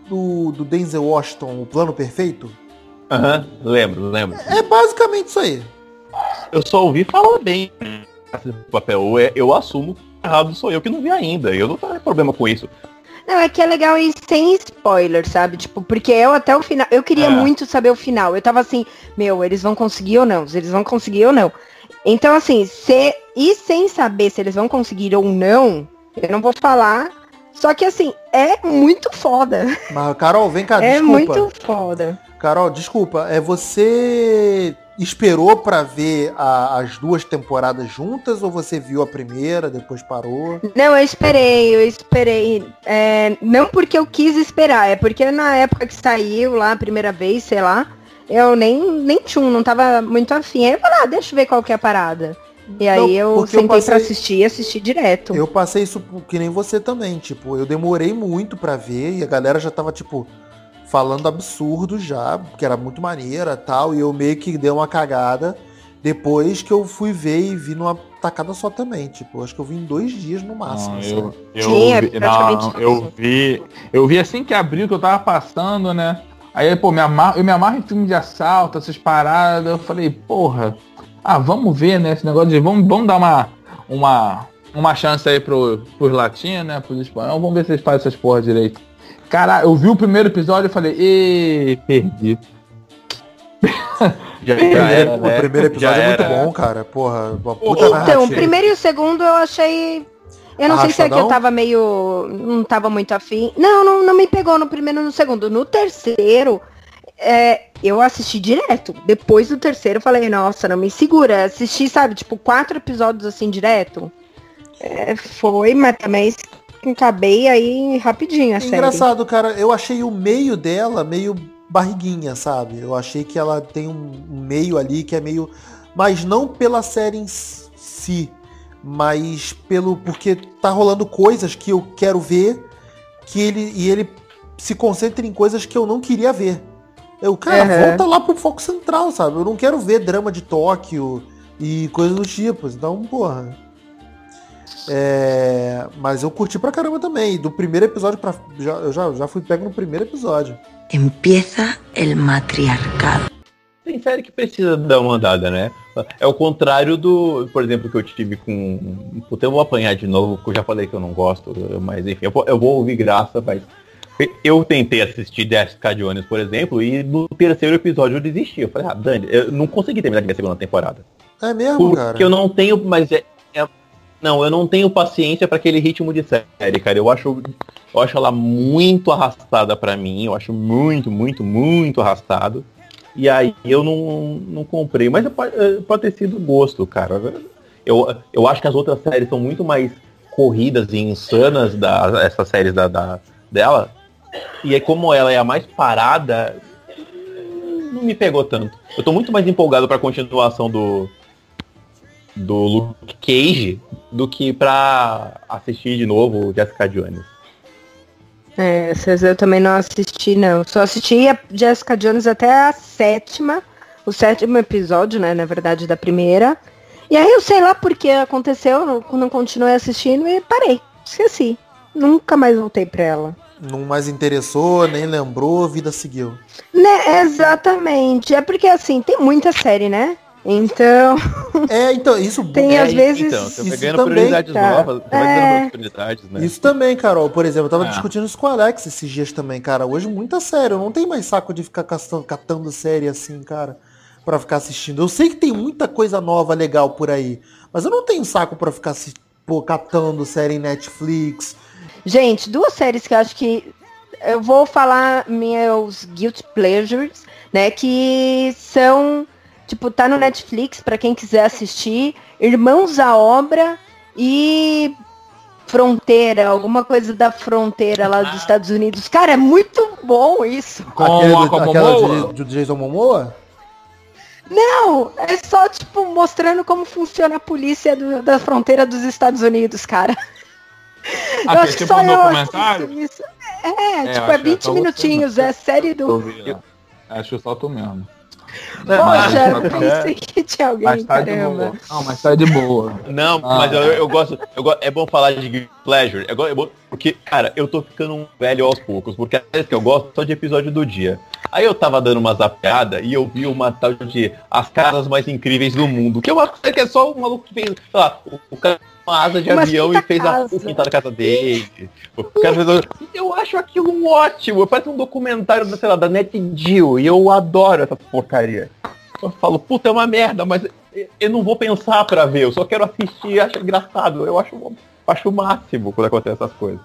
do, do Denzel Washington, o plano perfeito? Aham, lembro, lembro. É basicamente isso aí. Eu só ouvi falar bem desse papel. Eu, eu assumo que errado sou eu que não vi ainda. Eu não tenho problema com isso. Não, é que é legal ir sem spoiler, sabe? Tipo, porque eu até o final. Eu queria É. muito saber o final. Eu tava assim, meu, eles vão conseguir ou não? Eles vão conseguir ou não? Então, assim, se, e sem saber se eles vão conseguir ou não, eu não vou falar. Só que assim, é muito foda. Mas, Carol, vem cá, é desculpa. muito foda. Carol, desculpa. É você esperou pra ver a- as duas temporadas juntas ou você viu a primeira, depois parou? Não, eu esperei, eu esperei. É, não porque eu quis esperar, é porque na época que saiu lá a primeira vez, sei lá, eu nem, nem tchum, não tava muito afim. Aí eu falei, ah, deixa eu ver qual que é a parada. E aí Não, eu porque eu sentei pra passei- assistir e assisti direto. Eu passei isso que nem você também, tipo, eu demorei muito pra ver e a galera já tava, tipo, falando absurdo já, que era muito maneira tal, e eu meio que dei uma cagada depois que eu fui ver e vi numa tacada só também, tipo, acho que eu vi em dois dias no máximo. Não, eu, eu, Sim, é vi, praticamente não, eu vi. Eu vi assim que abriu que eu tava passando, né? Aí, pô, me amarro, eu me amarro em filme de assalto, essas paradas. Eu falei, porra, ah, vamos ver, né? Esse negócio de. Vamos, vamos dar uma, uma, uma chance aí pro, pros latinos, né? Pros espanhóis. Vamos ver se eles fazem essas porra direito. Cara, eu vi o primeiro episódio e falei, ê, perdi. Já, era, primeiro, né? o primeiro episódio Já é muito era. bom, cara. Porra, uma puta Então, narrativa. o primeiro e o segundo eu achei. Eu não sei se é que eu Arrastadão? tava meio. não tava muito afim. Não, não, não me pegou no primeiro e no segundo. No terceiro, é, eu assisti direto. Depois do terceiro eu falei, nossa, não me segura. Assisti, sabe, tipo, quatro episódios assim direto. É, foi, mas também acabei aí rapidinho a É série. engraçado, cara. Eu achei o meio dela meio barriguinha, sabe? Eu achei que ela tem um meio ali que é meio. Mas não pela série em si. Mas pelo. Porque tá rolando coisas que eu quero ver. Que ele. E ele se concentra em coisas que eu não queria ver. Eu, cara, volta lá pro foco central, sabe? Eu não quero ver drama de Tóquio e coisas do tipo. Então, porra. É, mas eu curti pra caramba também. Do primeiro episódio pra. Já, eu já, já fui pego no primeiro episódio. Empieza el matriarcado. Tem série que precisa dar uma andada, né? É o contrário do, por exemplo, que eu tive com. Puta, eu vou apanhar de novo, porque eu já falei que eu não gosto, mas enfim, eu vou, eu vou ouvir graça, mas. Eu tentei assistir Jessica Jones, por exemplo, e no terceiro episódio eu desisti. Eu falei, ah, Dani, eu não consegui terminar de ver a segunda temporada. É mesmo, Porque cara? eu não tenho, mas é, é- não, eu não tenho paciência para aquele ritmo de série, cara. Eu acho, eu acho ela muito arrastada para mim. Eu acho muito, muito, muito arrastado. E aí eu não, não comprei. Mas pode, eh, pode ter sido gosto, cara. Eu, eu acho que as outras séries são muito mais corridas e insanas da, essas séries da, da- dela. E aí como ela é a mais parada, não me pegou tanto. Eu tô muito mais empolgado pra continuação do do Luke Cage do que pra assistir de novo Jessica Jones. É, essas eu também não assisti, não. Só assisti a Jessica Jones até a sétima, o sétimo episódio, né, na verdade, da primeira. E aí eu sei lá porque aconteceu, não, não continuei assistindo e parei. Esqueci. Nunca mais voltei pra ela. Não mais interessou, nem lembrou, a vida seguiu. Né, exatamente. É porque assim, tem muita série, né? Então, É, então, isso, Tem, às vezes, Então, você isso ganhando também, prioridades tá. novas, É. oportunidades, né? isso também, Carol. Por exemplo, eu tava É. discutindo isso com o Alex esses dias também, cara. Hoje muita série. Eu não tenho mais saco de ficar catando, catando série assim, cara, pra ficar assistindo. Eu sei que tem muita coisa nova, legal por aí. Mas eu não tenho saco pra ficar pô, catando série em Netflix. Gente, duas séries que eu acho que eu vou falar meus guilty pleasures, né, que são tipo tá no Netflix pra quem quiser assistir, Irmãos à Obra e Fronteira, alguma coisa da fronteira lá dos Estados Unidos. Cara, é muito bom isso. Com Aquele a do, aquela de Jason Momoa? Não, é só, tipo, mostrando como funciona a polícia do- da fronteira dos Estados Unidos, cara. Ah, eu é acho que tipo só um eu documentário? assisto isso. É, É, tipo, eu é acho que 20 é minutinhos, você, é série do. Eu. Acho que só tu mesmo. Poxa, Mas- pensei que tinha alguém, Mas tá de boa. Não, mas tá de boa. Não, Ah. mas eu, eu gosto, eu go- É bom falar de Pleasure. É, go- é bom, porque, cara, eu tô ficando um velho aos poucos. Porque a série que eu gosto só de episódio do dia. Aí eu tava dando uma zapeada e eu vi uma tal de As Casas Mais Incríveis do Mundo. Que é uma série que é só um maluco que fez, sei lá, o, o cara com uma asa de Uma avião e fez a, casa. o quintal da casa dele. O cara fez, eu acho aquilo ótimo. Parece um documentário, da, sei lá, da Net Geo. E eu adoro essa porcaria. Eu falo, puta, é uma merda, mas eu- não vou pensar pra ver, eu só quero assistir acho engraçado. Eu acho, acho o máximo quando acontecem essas coisas.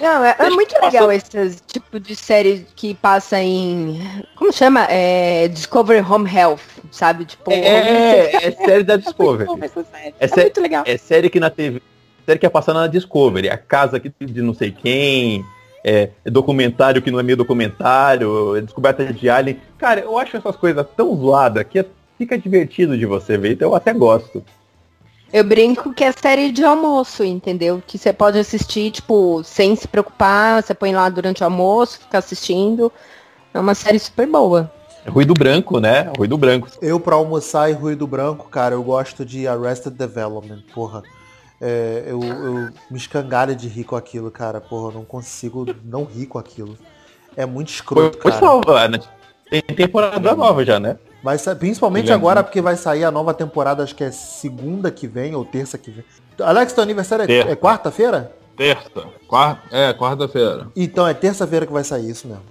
Não, é, é muito legal esse tipo de série que passa em. Como chama? É, Discovery Home Health, sabe? Tipo, É, é série da muito Discovery. série. É É, sé- muito legal. É série que na TV. Série que é passando na Discovery. A casa aqui de não sei quem. É, é documentário que não é meio documentário. É descoberta de alien. Cara, eu acho essas coisas tão zoadas que é- fica divertido de você ver. Então eu até gosto. Eu brinco que é série de almoço, entendeu? Que você pode assistir, tipo, sem se preocupar, você põe lá durante o almoço, fica assistindo. É uma série super boa. É ruído branco, né? Ruído branco. Eu, pra almoçar e ruído branco, cara, eu gosto de Arrested Development, porra. É, eu, eu me escangalho de rir com aquilo, cara. Porra, eu não consigo não rir com aquilo. É muito escroto, foi cara. salva, né? Tem temporada nova já, né? Mas principalmente é agora, muito- porque vai sair a nova temporada, acho que é segunda que vem, ou terça que vem. Alex, teu aniversário é, Terça. é quarta-feira? Terça. Quarta, é, quarta-feira. Então é terça-feira que vai sair isso mesmo.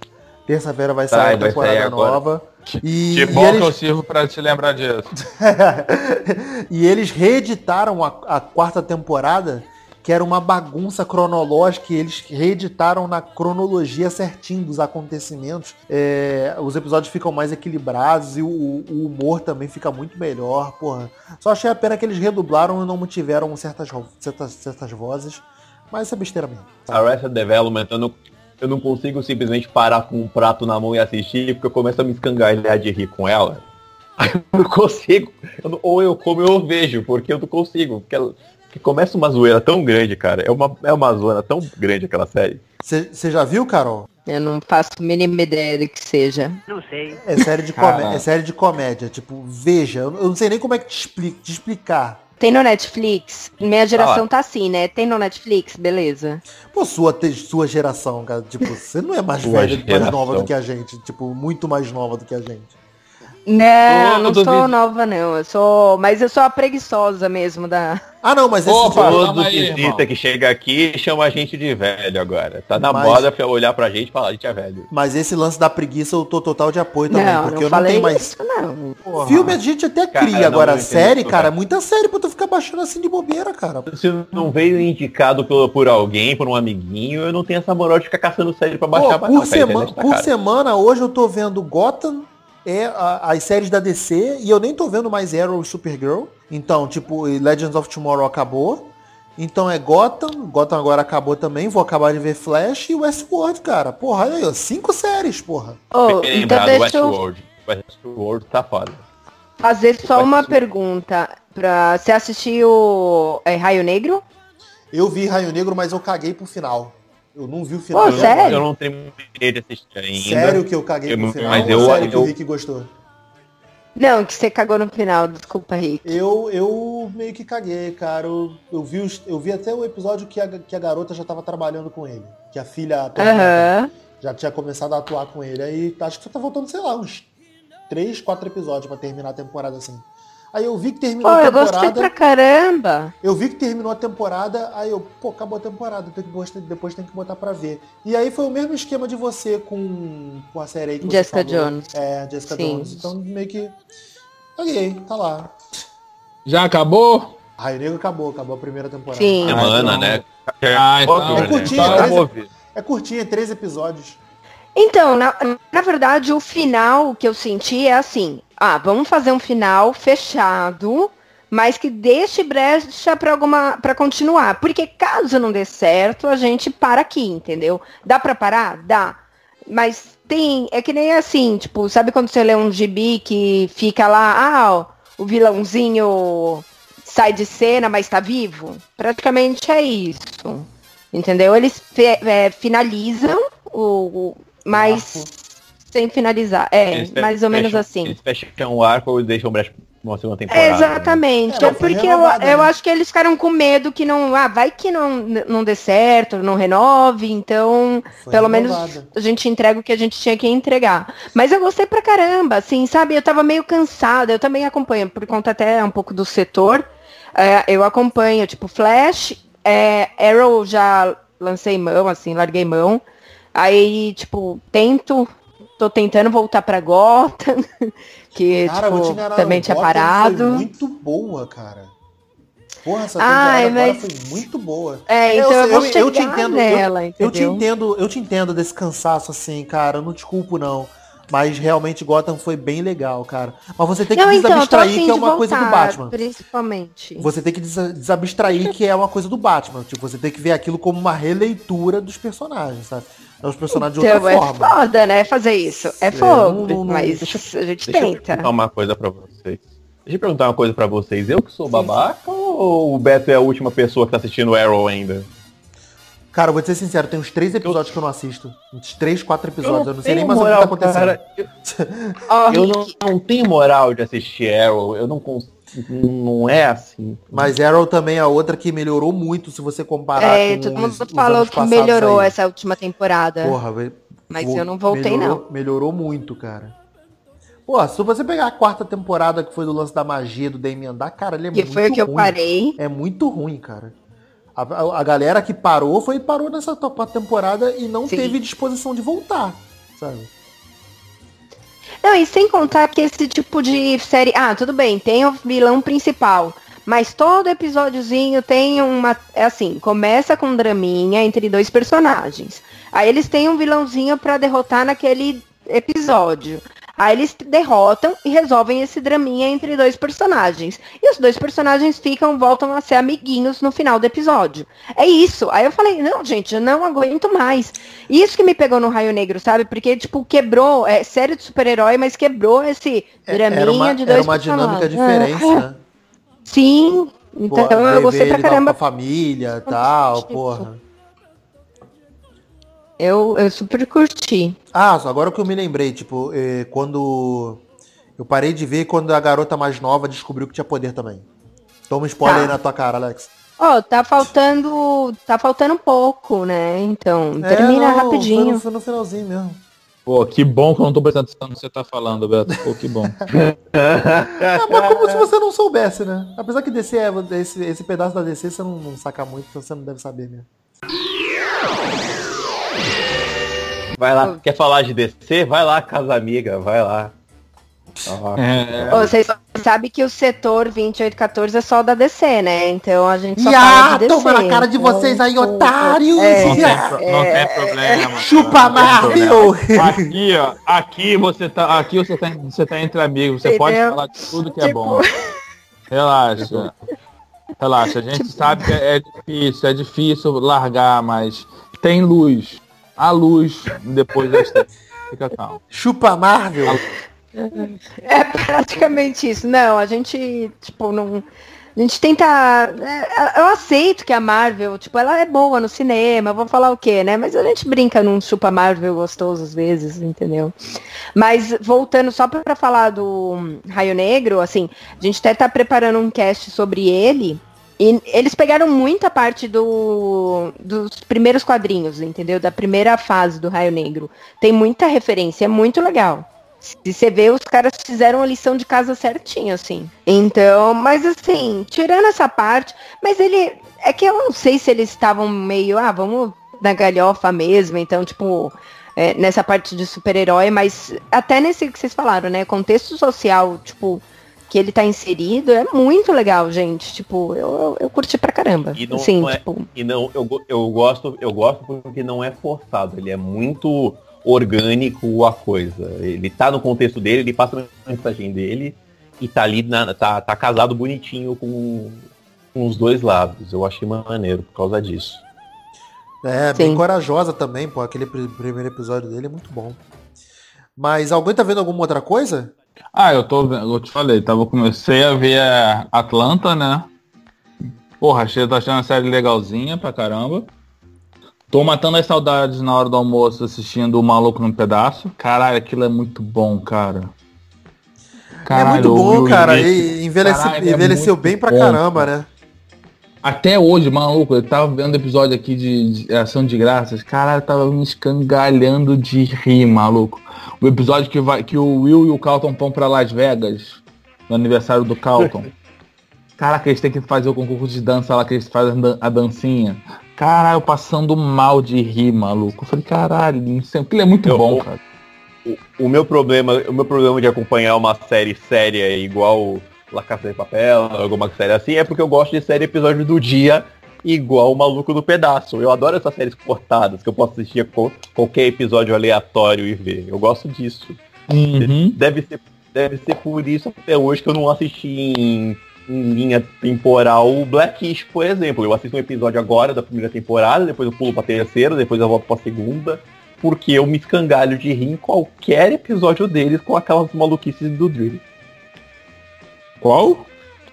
Terça-feira vai Tá, sair a vai sair temporada agora. nova. E, Que bom eles... que eu sirvo pra te lembrar disso. e eles reeditaram a, a quarta temporada, que era uma bagunça cronológica, e eles reeditaram na cronologia certinho dos acontecimentos. É, os episódios ficam mais equilibrados e o, o humor também fica muito melhor. Porra. Só achei a pena que eles redublaram e não mantiveram certas, certas, certas vozes. Mas é besteira mesmo. Arrested Development, eu não, eu não consigo simplesmente parar com um prato na mão e assistir, porque eu começo a me escangalhar de rir com ela. Eu não consigo. Eu não- ou eu como ou eu vejo, porque eu não consigo. Porque, ela, porque começa uma zoeira tão grande, cara. É uma, é uma zona tão grande aquela série. Você já viu, Carol? Eu não faço a mínima ideia do que seja. É série de, comé é série de comédia. Tipo, veja. Eu eu não sei nem como é que te, expli te explicar. Tem no Netflix? Minha geração tá assim, né? Tem no Netflix? Beleza. Pô, sua, te- sua geração, cara. Tipo, você não é mais velha, mais nova do que a gente. Tipo, muito mais nova do que a gente. Não, Ô, não sou nova, não. Eu sou. Mas eu sou a preguiçosa mesmo da. Ah, não, mas esse Opa, Todo aí, visita irmão. que chega aqui chama a gente de velho agora. Tá na Mas- moda pra olhar pra gente e falar, a gente é velho. Mas esse lance da preguiça eu tô total de apoio também. não, porque não eu não tenho mais. isso, não. Filme a gente até Cara, cria. Agora, não série, isso, cara, cara. muita série pra tu ficar baixando assim de bobeira, cara. Se não veio indicado por, por alguém, por um amiguinho, eu não tenho essa moral de ficar caçando série pra Pô, baixar. mas por, não, a sema- internet tá por semana, hoje eu tô vendo Gotham, é a- as séries da DC, e eu nem tô vendo mais Arrow e Supergirl. Então, tipo, Legends of Tomorrow acabou. Então é Gotham, Gotham agora acabou também, vou acabar de ver Flash e Westworld, cara. Porra, olha aí, ó, cinco séries, porra. Oh, Bem então lembrado, deixa eu Westworld. Westworld tá foda. fazer só uma pergunta. Pra... Você assistiu é, Raio Negro? Eu vi Raio Negro, mas eu caguei pro final. Eu não vi o final. Pô, eu, não- sério? eu não terminei de assistir ainda. Sério que eu caguei Eu não- final? mas ou eu- sério que o eu- Rick gostou? Não, que você cagou no final, desculpa, Rick. Eu, eu meio que caguei, cara. Eu, eu, vi, os- eu vi até o episódio que a, que a garota já tava trabalhando com ele. Que a filha já tinha começado a atuar com ele. Aí acho que só tá faltando, sei lá, uns 3, 4 episódios pra terminar a temporada assim. Aí eu vi que terminou Pô, a eu gostei temporada. pra caramba. Eu vi que terminou a temporada, aí eu, pô, acabou a temporada, tem que botar- depois tem que botar pra ver. E aí foi o mesmo esquema de você com, com a série aí que Jessica você falou. Jones. É, Jessica Sim. Jones. Então meio que. Ok, tá lá. Já acabou? Raio Negro acabou, acabou a primeira temporada. Sim. Semana, então- né? Ah, então. É Então, três- eu vou ver. É curtinho, é três episódios. Então, na, na verdade, o final que eu senti é assim, ah, vamos fazer um final fechado, mas que deixe brecha para alguma para continuar, porque caso não dê certo, a gente para aqui, entendeu? Dá para parar? Dá. Mas tem, é que nem assim, tipo, sabe quando você lê um gibi que fica lá, ah, ó, o vilãozinho sai de cena, mas tá vivo? Praticamente é isso. Entendeu? Eles é, finalizam o, o- mas sem finalizar. É, Eles mais ou menos assim. Eles fecham o arco ou deixam brecha numa segunda temporada. né? Exatamente. É, É, foi porque eu, renovada, eu né? acho que eles ficaram com medo que não. Ah, vai que não, não dê certo, não renove, então. Foi pelo menos a gente entrega o que a gente tinha que entregar. Mas eu gostei pra caramba, assim, sabe? Eu tava meio cansada, eu também acompanho, por conta até um pouco do setor. é, eu acompanho, tipo, Flash, é, Arrow já lancei mão, assim, larguei mão. Aí, tipo, tento. Tô tentando voltar pra Gotham, que Cara, eu te tipo, também tinha Gotham parado. Muito boa, cara. Porra, essa Ai, mas- foi muito boa. É, então eu, sei, vou chegar nela, eu, eu te entendo, eu te entendo desse cansaço assim, cara. Eu não te culpo não. Mas realmente Gotham foi bem legal, cara. Mas você tem que Não, então, eu desabstrair afim que é uma coisa do voltar, Batman. Principalmente. Você tem que desa- desabstrair que é uma coisa do Batman. Tipo, você tem que ver aquilo como uma releitura dos personagens, sabe? É os personagens de Então outra é forma. foda, né, fazer isso. É não- foda, não- não- mas deixa- a gente Deixa eu tenta. perguntar uma coisa pra vocês. Deixa eu perguntar uma coisa pra vocês. Eu que sou babaca ou o Beto é a última pessoa que tá assistindo Arrow ainda? Cara, eu vou te ser sincero, tem uns três episódios que eu não assisto. Uns três, quatro episódios. Eu não, sei nem mais o que tá moral, acontecendo. cara. Eu, Ó, eu não, não tenho moral de assistir Arrow. Eu não consigo. Não é assim. Mas Arrow também é outra que melhorou muito se você comparar é, com todo mundo os falou que melhorou aí. essa última temporada. Porra, velho. mas eu não voltei, melhorou, não. Melhorou muito, cara. Pô, se você pegar a quarta temporada que foi do lance da magia do Damien Dark, cara, ele é Que muito foi o que eu ruim. parei. É muito ruim, cara. A, a- a galera que parou foi parou nessa to- temporada e não Sim. teve disposição de voltar, sabe? Não, e sem contar que esse tipo de série. Ah, tudo bem, tem o vilão principal. Mas todo episódiozinho tem uma. É assim, começa com um draminha entre dois personagens. Aí eles têm um vilãozinho pra derrotar naquele episódio. Aí eles derrotam e resolvem esse draminha entre dois personagens. E os dois personagens ficam, voltam a ser amiguinhos no final do episódio. É isso. Aí eu falei, não, gente, eu não aguento mais. Isso que me pegou no Raio Negro, sabe? Porque, tipo, quebrou, é série de super-herói, mas quebrou esse É- draminha Era uma, de dois era uma dinâmica personagens. diferente, É, né? Sim. Então Pô, eu gostei pra caramba. Com a família e tal, Tipo, porra. Eu, eu super curti. Ah, agora que eu me lembrei, tipo, eh, quando. Eu parei de ver quando a garota mais nova descobriu que tinha poder também. Toma um spoiler Tá. aí na tua cara, Alex. Ó, tá faltando. Tá faltando um pouco, né? Então, É, termina não, rapidinho. Foi no, foi no finalzinho mesmo. Pô, que bom que eu não tô prestando atenção no que você tá falando, Beto. Pô, que bom. É, mas como se você não soubesse, né? Apesar que DC é, esse, esse pedaço da DC você não, não saca muito, então você não deve saber mesmo. Vai lá. Quer falar de DC? Vai lá, casa amiga. Vai lá. É, Ô, Vocês sabem que o setor 2814 é só da DC, né? Então a gente só E fala ah, de DC. toma na cara de vocês aí, otários! É. não, tem, pro- não tem problema. Chupa Marvel! Aqui, ó. Aqui você tá. Aqui você tá, você tá entre amigos. Você pode Entendeu? falar de tudo que é Tipo- bom. Relaxa. Relaxa. A gente sabe que é difícil, é difícil largar, mas tem luz. A luz depois das. Fica calmo. Chupa Marvel! É praticamente isso. Não, a gente, tipo, não. A gente tenta. é, Eu aceito que a Marvel, tipo, ela é boa no cinema, eu vou falar o quê, né? Mas a gente brinca num chupa Marvel gostoso às vezes, entendeu? Mas voltando só pra falar do Raio Negro, assim, a gente até tá preparando um cast sobre ele. E eles pegaram muita parte do, dos primeiros quadrinhos, entendeu? Da primeira fase do Raio Negro. Tem muita referência, é muito legal. Se você vê, os caras fizeram a lição de casa certinho, assim. Então, mas assim, tirando essa parte, mas ele. É que eu não sei se eles estavam meio, ah, vamos na galhofa mesmo, então, tipo, é, nessa parte de super-herói, mas até nesse que vocês falaram, né? Contexto social, tipo, que ele tá inserido, é muito legal, gente. Tipo, eu, eu, eu curti pra caramba. E não Assim, é- tipo, E não, eu, eu gosto, eu gosto porque não é forçado, ele é muito orgânico a coisa. Ele tá no contexto dele, ele passa a mensagem dele e tá ali, na- tá, tá casado bonitinho com, com os dois lados. Eu achei maneiro por causa disso. É, bem Sim. corajosa também, pô. Aquele pr- primeiro episódio dele é muito bom. Mas alguém tá vendo alguma outra coisa? Ah, eu tô vendo, eu te falei, tava, comecei a ver Atlanta, né? Porra, achei, tô achando a série legalzinha pra caramba. Tô matando as saudades na hora do almoço assistindo o Maluco num Pedaço. Caralho, aquilo é muito bom, cara. é Caralho, muito o bom, cara. E, Envelhece- Caralho, é envelheceu muito bem pra bom, caramba, né? Até hoje, maluco, eu tava vendo episódio aqui de, de Ação de Graças, caralho, tava me escangalhando de rir, maluco. O episódio que, vai, que o Will e o Calton vão pra Las Vegas, no aniversário do Calton. Caraca, eles têm que fazer o concurso de dança lá, que eles fazem a dan- a dancinha. Caralho, passando mal de rir, maluco. Eu falei, caralho, isso é- aquilo é muito Eu- bom, eu- cara. O meu problema, o meu problema de acompanhar uma série séria igual La Casa de Papel, alguma série assim, é porque eu gosto de série episódio do dia igual o Maluco do Pedaço. Eu adoro essas séries cortadas, que eu posso assistir qualquer episódio aleatório e ver. Eu gosto disso. Uhum. Deve ser, deve ser por isso até hoje que eu não assisti em, em linha temporal o Blackish, por exemplo. Eu assisto um episódio agora da primeira temporada, depois eu pulo pra terceira, depois eu volto pra segunda, porque eu me escangalho de rir em qualquer episódio deles com aquelas maluquices do Drill. Qual?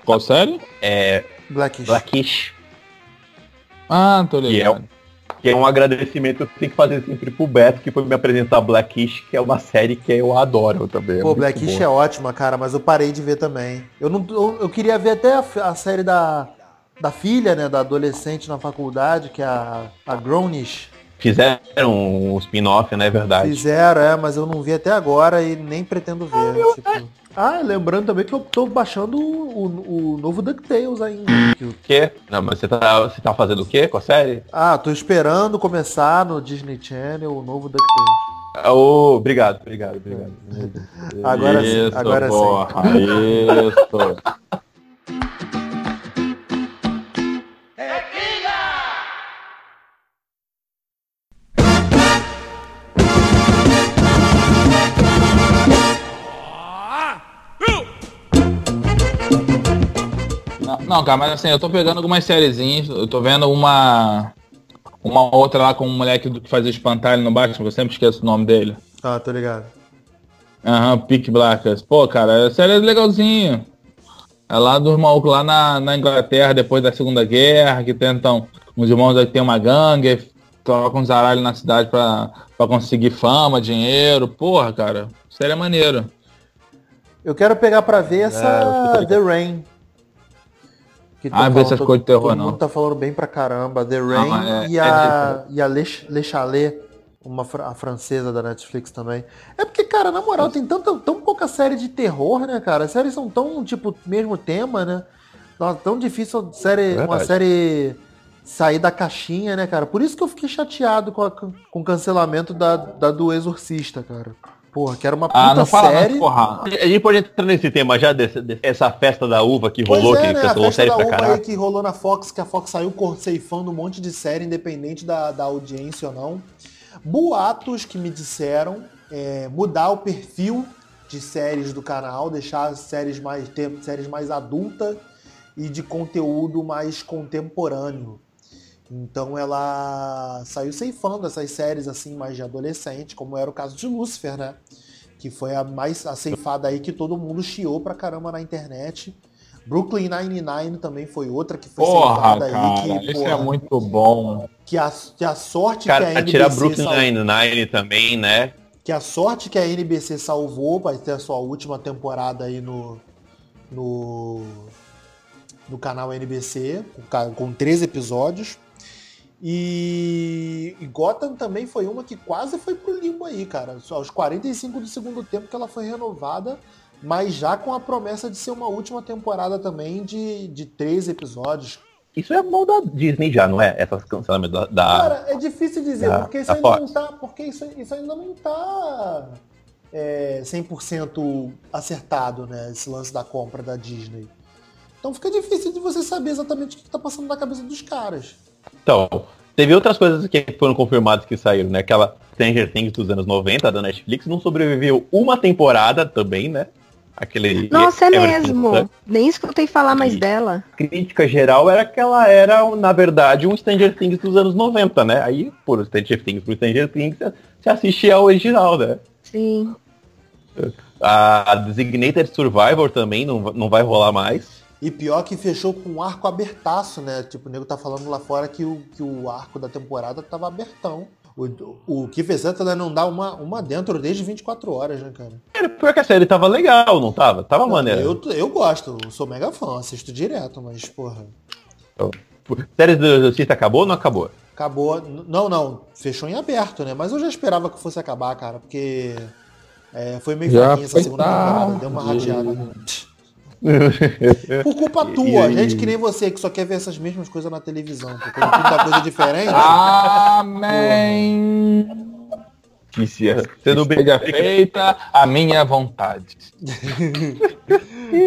Qual série? É Blackish. Blackish, Ah, tô que é, ligado. que é um agradecimento que eu tenho que fazer sempre pro Beto, que foi me apresentar Blackish, que é uma série que eu adoro também. é Pô, muito Blackish boa. é ótima, cara, mas eu parei de ver também. Eu não, eu, eu queria ver até a, a série da, da filha, né, da adolescente na faculdade, que é a, a Grownish. Fizeram um spin-off, né? É verdade. Fizeram, é, mas eu não vi até agora e nem pretendo ver. tipo. Ah, lembrando também que eu tô baixando o, o- o novo DuckTales ainda. que o- quê? Não, mas você tá, você tá fazendo o quê com a série? Ah, tô esperando começar no Disney Channel o novo DuckTales. Ô, obrigado, obrigado, obrigado. Agora sim, Isso, agora sim. porra, Isso. Não, cara, mas assim, eu tô pegando algumas sériezinhas, eu tô vendo uma. Uma outra lá com um moleque do que fazia espantalho no Batman, que eu sempre esqueço o nome dele. Ah, tô ligado. Aham, Pick Blackers. Pô, cara, a série é legalzinha. É lá dos malucos lá na, na Inglaterra, depois da Segunda Guerra, que tentam. Os irmãos aí tem uma gangue, trocam uns aralhos na cidade pra, pra conseguir fama, dinheiro. Porra, cara, série é maneiro. Eu quero pegar pra ver É, essa tô The Rain. Que Ah, essas todo- coisas de terror, todo não. mundo tá falando bem pra caramba. The Rain mas é- e é a, e a Le, Le Chalet, uma a francesa da Netflix também. É porque, cara, na moral, tem tanta, tão pouca série de terror, né, cara? As séries são tão, tipo, mesmo tema, né? Nossa, tão difícil série, uma série sair da caixinha, né, cara? Por isso que eu fiquei chateado com, a- com o cancelamento da, da do Exorcista, cara. Porra, que era uma puta Ah, não fala série. não, porra. A gente pode entrar nesse tema já, desse, dessa festa da uva que Pois rolou, é, que né? A cancelou série da pra uva aí que rolou na Fox, que a Fox saiu cor- ceifando um monte de série, independente da, da audiência ou não. Boatos que me disseram é, mudar o perfil de séries do canal, deixar as séries mais, ter séries mais adulta e de conteúdo mais contemporâneo. Então ela saiu ceifando essas séries assim mais de adolescente, como era o caso de Lucifer, né? Que foi a mais a ceifada aí que todo mundo chiou pra caramba na internet. Brooklyn Nine-Nine também foi outra que foi Porra, ceifada cara, aí, que, isso porra, é muito bom. que, a, que a sorte Cara, que a tirar NBC Brooklyn salvou, Nine-Nine também, né? que a sorte que a NBC salvou vai ter a sua última temporada aí no no, no canal NBC com, com 13 episódios e, e Gotham também foi uma que quase foi pro limbo aí, cara. Só aos 45 do segundo tempo que ela foi renovada, mas já com a promessa de ser uma última temporada também de, de 13 episódios. Isso é mão da Disney já, não é? Essas cancelamentos da... da- Cara, é difícil dizer, da- porque isso da ainda Fox. não tá. Porque isso, isso ainda não tá é, 100% acertado, né? Esse lance da compra da Disney. Então fica difícil de você saber exatamente o que tá passando na cabeça dos caras. Então, teve outras coisas que foram confirmadas que saíram, né? Aquela Stranger Things dos anos 90 da Netflix não sobreviveu uma temporada também, né? Aquele Nossa, é mesmo. Sucks. Nem escutei falar mais E- dela. A crítica geral era que ela era, na verdade, um Stranger Things dos anos 90, né? Aí, por Stranger Things pro Stranger Things, você assistia a original, né? Sim. A Designated Survivor também não, não vai rolar mais. E pior que fechou com um arco abertaço, né? Tipo, o nego tá falando lá fora que o, que o arco da temporada tava abertão. O, o Kiefer Sutherland não dá uma, uma dentro desde 24 horas, né, cara? Era pior que a série tava legal, não tava? Tava Não, maneira. Eu, eu gosto, eu sou mega fã, assisto direto, mas, porra, Série do Justiça acabou ou não acabou? acabou. Não, não, fechou em aberto, né? Mas eu já esperava que fosse acabar, cara, porque é, foi meio Já fraquinha essa segunda temporada, deu uma rateada. Por culpa tua, gente que nem você, que só quer ver essas mesmas coisas na televisão. Porque quando pinta coisa diferente. Amém. Que se sendo bem feita a minha vontade.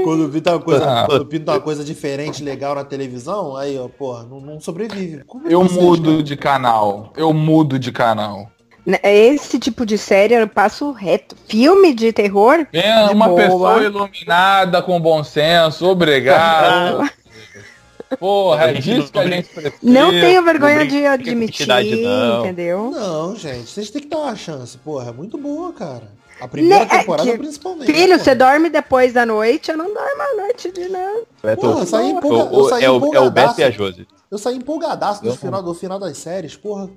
Quando pinta uma coisa, Ah. quando pinta uma coisa diferente, legal na televisão, aí, ó, porra, não, não sobrevive. Como Eu vocês, mudo de canal. Eu mudo de canal. Né, Esse tipo de série eu passo reto. Filme de terror? É De uma boa. pessoa iluminada com bom senso, obrigado. Porra, é disso que a gente precisa. Não tenho vergonha de admitir, não. entendeu? Não, gente, vocês têm que dar uma chance, porra, é muito boa, cara. A primeira Né, é temporada que- principalmente. Filho, porra. você dorme depois da noite, eu não dormo à noite de nada. É, Porra, eu saí empolga- eu saí é, o, é o Beto empolgadaço. e a Josi. Eu saí empolgadaço do final, do final das séries, porra.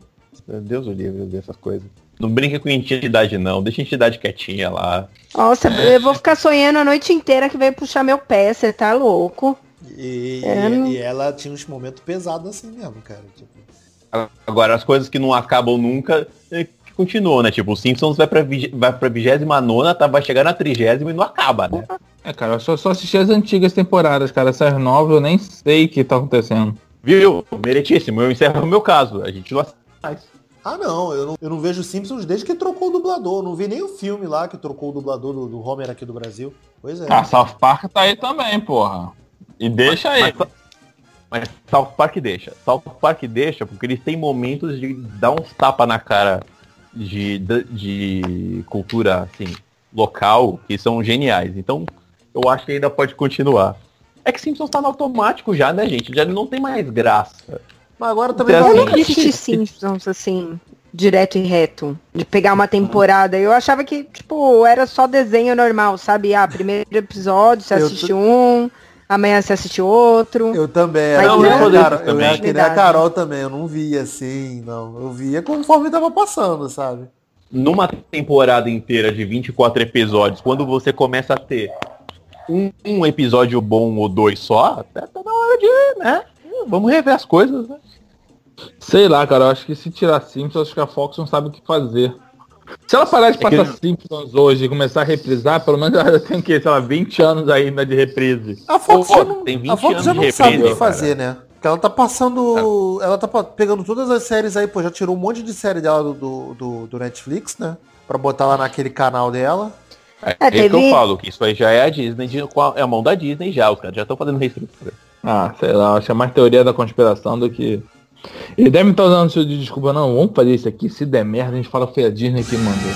Deus o livre dessas coisas. Não brinca com entidade não, deixa a entidade quietinha lá. Nossa, eu vou ficar sonhando a noite inteira que veio puxar meu pé, você tá louco. E, É, e- e ela tinha uns momentos pesados assim mesmo, cara. Tipo, Agora, as coisas que não acabam nunca, é, que continuam, né? Tipo, o Simpsons vai pra, vai pra 29 tá, vai chegar na 30 e não acaba, né? É, cara, eu só, só assisti as antigas temporadas, cara. Essas novas eu nem sei o que tá acontecendo. Viu? Meritíssimo, eu encerro o meu caso. A gente não assiste mais. Ah, não eu, não, eu não vejo Simpsons desde que trocou o dublador. Eu não vi nem o filme lá que trocou o dublador do, do Homer aqui do Brasil. Pois é. Ah, South Park tá aí também, porra. E deixa aí. Mas, mas South Park deixa. South Park deixa porque eles têm momentos de dar uns tapa na cara de, de, de cultura, assim, local, que são geniais. Então, eu acho que ainda pode continuar. É que Simpsons tá no automático já, né, gente? Já não tem mais graça. Mas agora também Eu vai- Eu nunca assisti Simpsons assim, direto e reto. De pegar uma temporada. Eu achava que, tipo, era só desenho normal, sabe? Ah, primeiro episódio, você Eu assiste um, amanhã você assiste outro. Eu também. Mas Era não, eu Carol- desses eu também. era que nem a Carol também. Eu não via assim, não. Eu via conforme tava passando, sabe? Numa temporada inteira de 24 episódios, quando você começa a ter um, um episódio bom ou dois só, tá, tá na hora de, né? Vamos rever as coisas, né? Sei lá, cara, eu acho que se tirar Simpsons, acho que a Fox não sabe o que fazer. Se ela parar de É que passar ele- Simpsons hoje e começar a reprisar, pelo menos ela tem que, sei lá, 20 anos ainda de reprise. A Fox Pô, já não, tem 20 a Fox anos já de não sabe o que fazer, né? Porque ela tá passando. Ela tá pegando todas as séries aí, pô, já tirou um monte de série dela do, do, do- do Netflix, né? Pra botar lá naquele canal dela. É, É, isso que eu falo, que isso aí já é a Disney, de- com a- é a mão da Disney já, os caras já estão fazendo reestrutura. Ah, sei lá, acho que é mais teoria da conspiração do que. Ele deve estar usando isso de desculpa, não, vamos fazer isso aqui, se der merda, a gente fala foi a Disney que mandou.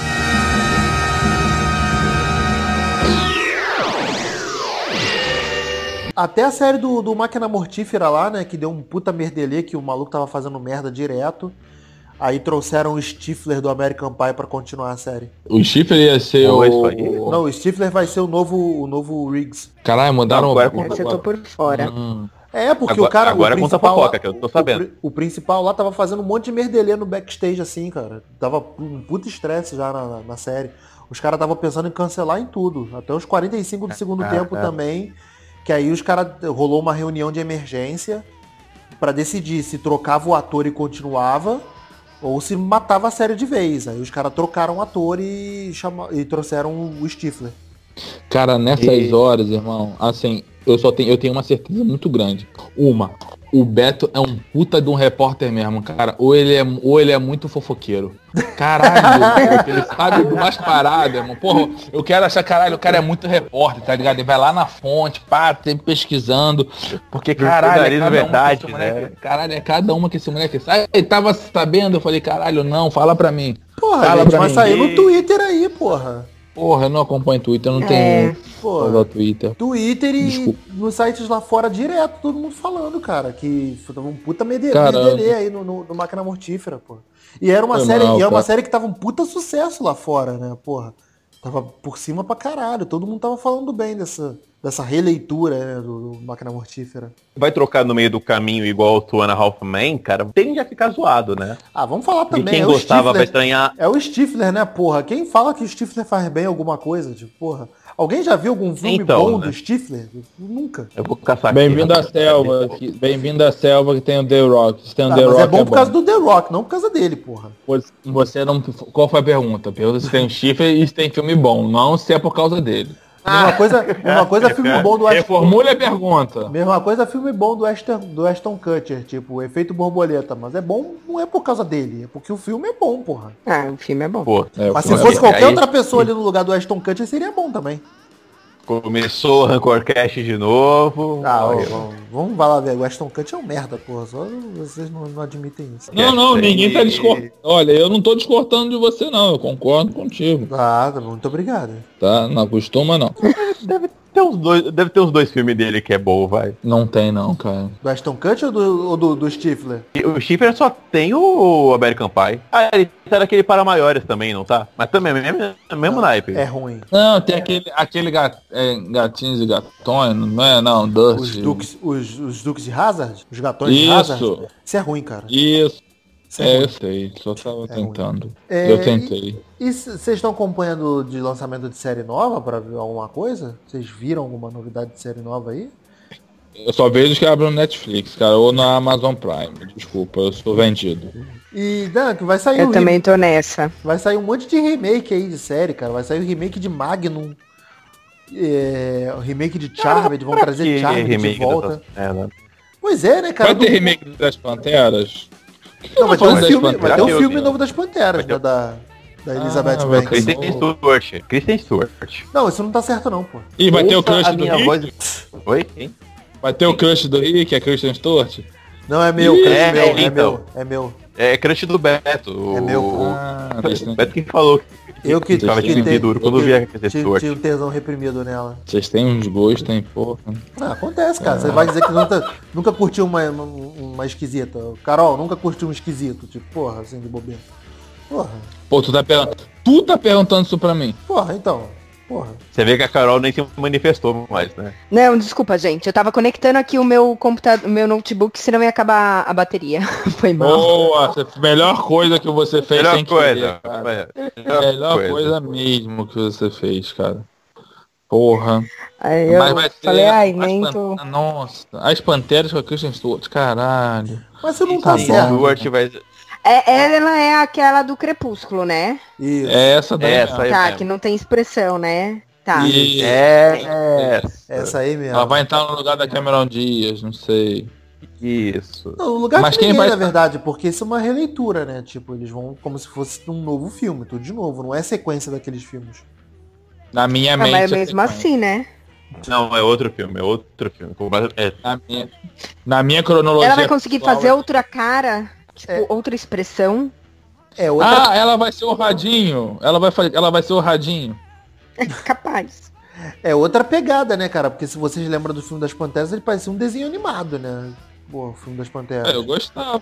Até a série do, do Máquina Mortífera lá, né? Que deu um puta merdelê que o maluco tava fazendo merda direto. Aí trouxeram o Stifler do American Pie pra continuar a série. O Chifre ia ser o. aí? Não, o Stifler vai ser o novo, o novo Riggs. Caralho, mudaram Não, agora o. Esse eu tô por fora. Hum. É, porque Agora- o cara. agora o conta a fofoca, lá- que eu tô o sabendo. pri- O, principal lá tava fazendo um monte de merdelê no backstage, assim, cara. Tava um puta estresse já na, na- na série. Os caras estavam pensando em cancelar em tudo. Até os 45 do segundo Ah, tempo é. também. Que aí os caras. Rolou uma reunião de emergência pra decidir se trocava o ator e continuava. Ou se matava a série de vez. Aí os caras trocaram o ator e, chama... e trouxeram o Stifler. Cara, nessas horas, irmão, assim, eu só tenho, eu tenho uma certeza muito grande. Uma, o Beto é um puta de um repórter mesmo, cara. Ou ele é, ou ele é muito fofoqueiro. Caralho, ele sabe do mais parado, irmão. Porra, eu quero achar, caralho, o cara é muito repórter, tá ligado? Ele vai lá na fonte, pá, sempre pesquisando. Porque, caralho, é cada uma verdade, que esse moleque, né? Caralho, é cada uma que esse moleque sai. Ele tava sabendo, eu falei, caralho, não, fala pra mim. Porra, Fala gente, pra vai mim. sair no Twitter aí, porra. Porra, eu não acompanho Twitter, eu não É. tenho Porra. Twitter. Twitter e Desculpa. nos sites lá fora direto, todo mundo falando, cara, que tava um puta mede- Cara, merdelê aí no, no, no Máquina Mortífera, pô. E era uma série, mal, e era uma série que tava um puta sucesso lá fora, né, porra. Tava por cima pra caralho. Todo mundo tava falando bem dessa, dessa releitura né, do, do Máquina Mortífera. Vai trocar no meio do caminho igual o Tuana Halfman, cara, tende a ficar zoado, né? Ah, vamos falar E também. quem é gostava vai Stifler. estranhar. É o Stifler, né, porra? Quem fala que o Stifler faz bem alguma coisa, tipo, porra. Alguém já viu algum filme Então, bom né? do Stifler? Nunca. Eu vou caçar Bem-vindo à selva. que- Bem-vindo à selva que tem o The Rock. Tem o Ah, The mas Rock é bom por causa do The Rock, não por causa dele, porra. Você- não. Qual foi a pergunta? Pergunta se tem chifre e se tem filme bom, não se é por causa dele. Mesma coisa, mesma coisa filme bom do Ashton Reformule a pergunta. Mesma coisa filme bom do Ashton, do Ashton Kutcher, tipo, efeito borboleta, mas é bom não é por causa dele, é porque o filme é bom, porra. Ah, o filme é bom. Pô, É, Mas se é fosse bom. qualquer Aí- outra pessoa ali no lugar do Ashton Kutcher, seria bom também. Começou o Rancorcast de novo. Ah, ó, Olha, ó, vamos lá ver, o Ashton Kutcher é um merda, porra, só vocês não, não admitem isso. Não, não, ninguém tá discordando. Olha, eu não tô discordando de você não, eu concordo contigo, Ah, tá muito obrigado. tá? Não costuma não. Deve ter uns dois, deve ter uns dois filmes dele que é bom, vai. Não tem não, cara. Do Ashton Kutcher ou do, ou do, do Stifler? O Schiffer só tem o American Pie. Ah, ele tá naquele para maiores também, não tá? Mas também é mesmo, mesmo naipe. É ruim. Não, tem aquele, aquele gat, é, gatinhos e gatões, não é? Não, Dust. Os Dukes, os, os Dukes de Hazard? Os gatões de Hazard? Isso, Isso é ruim, cara. isso. Isso é É, eu sei, só tava ruim. tentando. É, Eu tentei. E vocês estão acompanhando de lançamento de série nova pra ver alguma coisa? Vocês viram alguma novidade de série nova aí? Eu só vejo que abre no Netflix, cara, ou na Amazon Prime. Desculpa, eu sou vendido. E, Dan, que vai sair Eu um também tô nessa. Vai sair um monte de remake aí de série, cara. Vai sair o remake de Magnum. É, o remake de Charmed, vão trazer Charmed de volta. é, né? Pois é, né, cara? Vai ter do- remake das Panteras? Não, vai ter um filme, vai ter um filme novo das Panteras, né, da, da Elizabeth Ah, Banks. Kristen Stewart. Kristen Stewart. Não, isso não tá certo não, pô. E vai ter o crush do Rick? voz. Oi? Quem? Vai ter o crush do Rick, é Christian Stewart? Não, é meu, é, é, meu, é então. meu, é meu. É crush do Beto. o- É meu, pô. Ah, O Beto que falou que Eu que, de tenho- sentir duro quando que- via a Kristen tinha, um tesão reprimido nela. Vocês têm uns gostos, hein, porra. Ah, acontece, cara. Você vai dizer que nunca, nunca curtiu uma, uma, uma esquisita. Carol, nunca curtiu um esquisito. Tipo, porra, assim, de bobeira. Porra, Pô, tu tá perguntando. Tu tá perguntando isso pra mim. porra, então. Porra. Você vê que a Carol nem se manifestou mais, né? Não, desculpa, gente. Eu tava conectando aqui o meu computador, o meu notebook, senão ia acabar a bateria. Foi mal. Boa, melhor coisa que você fez Melhor sem coisa. querer, cara. Melhor, Melhor coisa. mesmo que você fez, cara. Porra. Aí eu Mas vai ser falei, ai, as nem tô... Nossa, as panteras com a Christian Stewart, caralho. Mas você não Tá tá certo. Stewart vai... É, ela é aquela do Crepúsculo, né? Isso. É essa daí. Essa Tá, mesmo. que não tem expressão, né? Tá. E É, é, Essa aí mesmo. ela vai entrar no lugar da Cameron Dias, não sei. isso. Não, no lugar Mas de quem ninguém, vai- na verdade, porque isso é uma releitura, né? Tipo, eles vão como se fosse um novo filme, tudo de novo. Não é sequência daqueles filmes. Na minha Ah, mente. mas é mesmo assim, né? Não, é outro filme, é outro filme. É, Na minha, na minha cronologia. Ela vai conseguir pessoal, fazer outra cara, tipo, É. outra expressão. É outra. Ah, ela vai ser o radinho. Ela vai, ela vai ser o radinho. Capaz. É outra pegada, né, cara? Porque se vocês lembram do filme das Panteras, ele parecia um desenho animado, né? Pô, o filme das Panteras. É, eu gostava.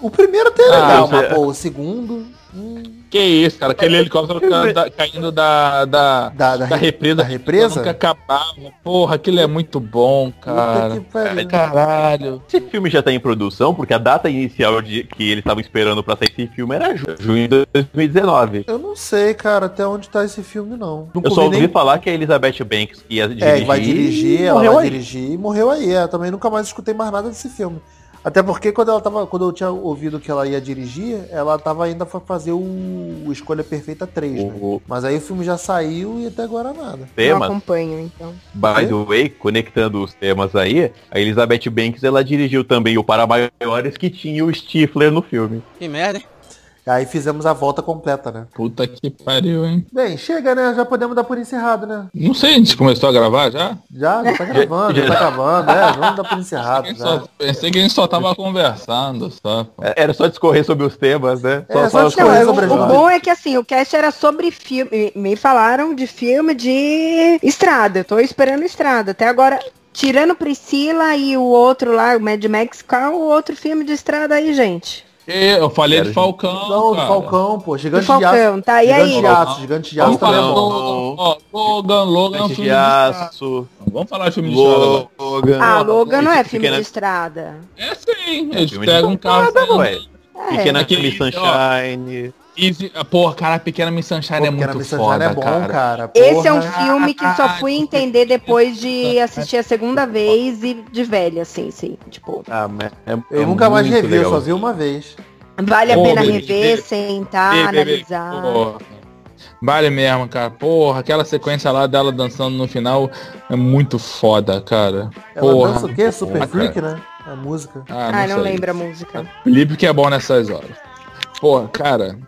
O primeiro até é Ah, legal, você- mas pô, o segundo. hum, Que isso, cara. Aquele helicóptero ca- da- caindo da, da, da, da, da represa. da represa? Nunca acabava. Porra, aquilo é muito bom, cara. que. Caralho. Esse filme já tá em produção, porque a data inicial de que eles estavam esperando pra sair esse filme era ju- junho de 2019. Eu não sei, cara, até onde tá esse filme, não. Nunca Eu só vi ouvi nem... falar que a Elizabeth Banks ia dirigir. É, que vai dirigir, ela morreu vai aí. dirigir e morreu aí. É, eu também nunca mais escutei mais nada desse filme. Até porque quando ela tava. Quando eu tinha ouvido que ela ia dirigir, ela tava ainda pra fazer o, o Escolha Perfeita 3, né? O Mas aí o filme já saiu e até agora nada. Não tema, acompanho, então. by the way, conectando os temas aí, a Elizabeth Banks ela dirigiu também o Para Maiores que tinha o Stifler no filme. Que merda, hein? Aí fizemos a volta completa, né? Puta que pariu, hein? Bem, chega, né? Já podemos dar por encerrado, né? Não sei, a gente começou a gravar já? Já, já tá gravando, já, já- tá gravando, é, vamos dar por encerrado Pensei que, já. só, pensei que a gente só tava conversando, só. É, Era só discorrer sobre os temas, né? É, só só- discorrer. Sobre o notas. bom é que assim, o cast era sobre filme. Me falaram de filme de estrada. Eu tô esperando estrada. Até agora, tirando Priscila e o outro lá, o Mad Max, qual o outro filme de estrada aí, gente? Eu falei Quero de Falcão. Não, do cara. Falcão, pô. Gigante de aço. Falcão, tá, e Gigante aí? de aço, gigante de aço Vamos também é falar bom. ó, Logan, Logan é um filme de aço. Vamos falar de filme de estrada. Logan. Ah, Logan não é filme Pequena- de estrada. É sim, eles filme de pegam um carro. É. Pequena Aquele- Miss Sunshine. Easy, porra, cara, a Pequena Miss Sunshine Pô, é muito Miss Sunshine foda, é bom, cara. cara. Esse é um filme que só fui entender depois de assistir a segunda vez e de velha, assim, sim. Tipo, Ah, mas é, Eu é nunca mais revi, eu legal. só vi uma vez. vale a Pô, pena bebê, rever, bebê, sentar, Bebê, bebê, analisar. porra. Vale mesmo, cara. Porra, aquela sequência lá dela dançando no final é muito foda, cara. Ela Porra. dança o quê? Super Porra, Freak, né? A música. Ah, não sei. lembro a música. Felipe que é bom nessas horas. Pô, cara.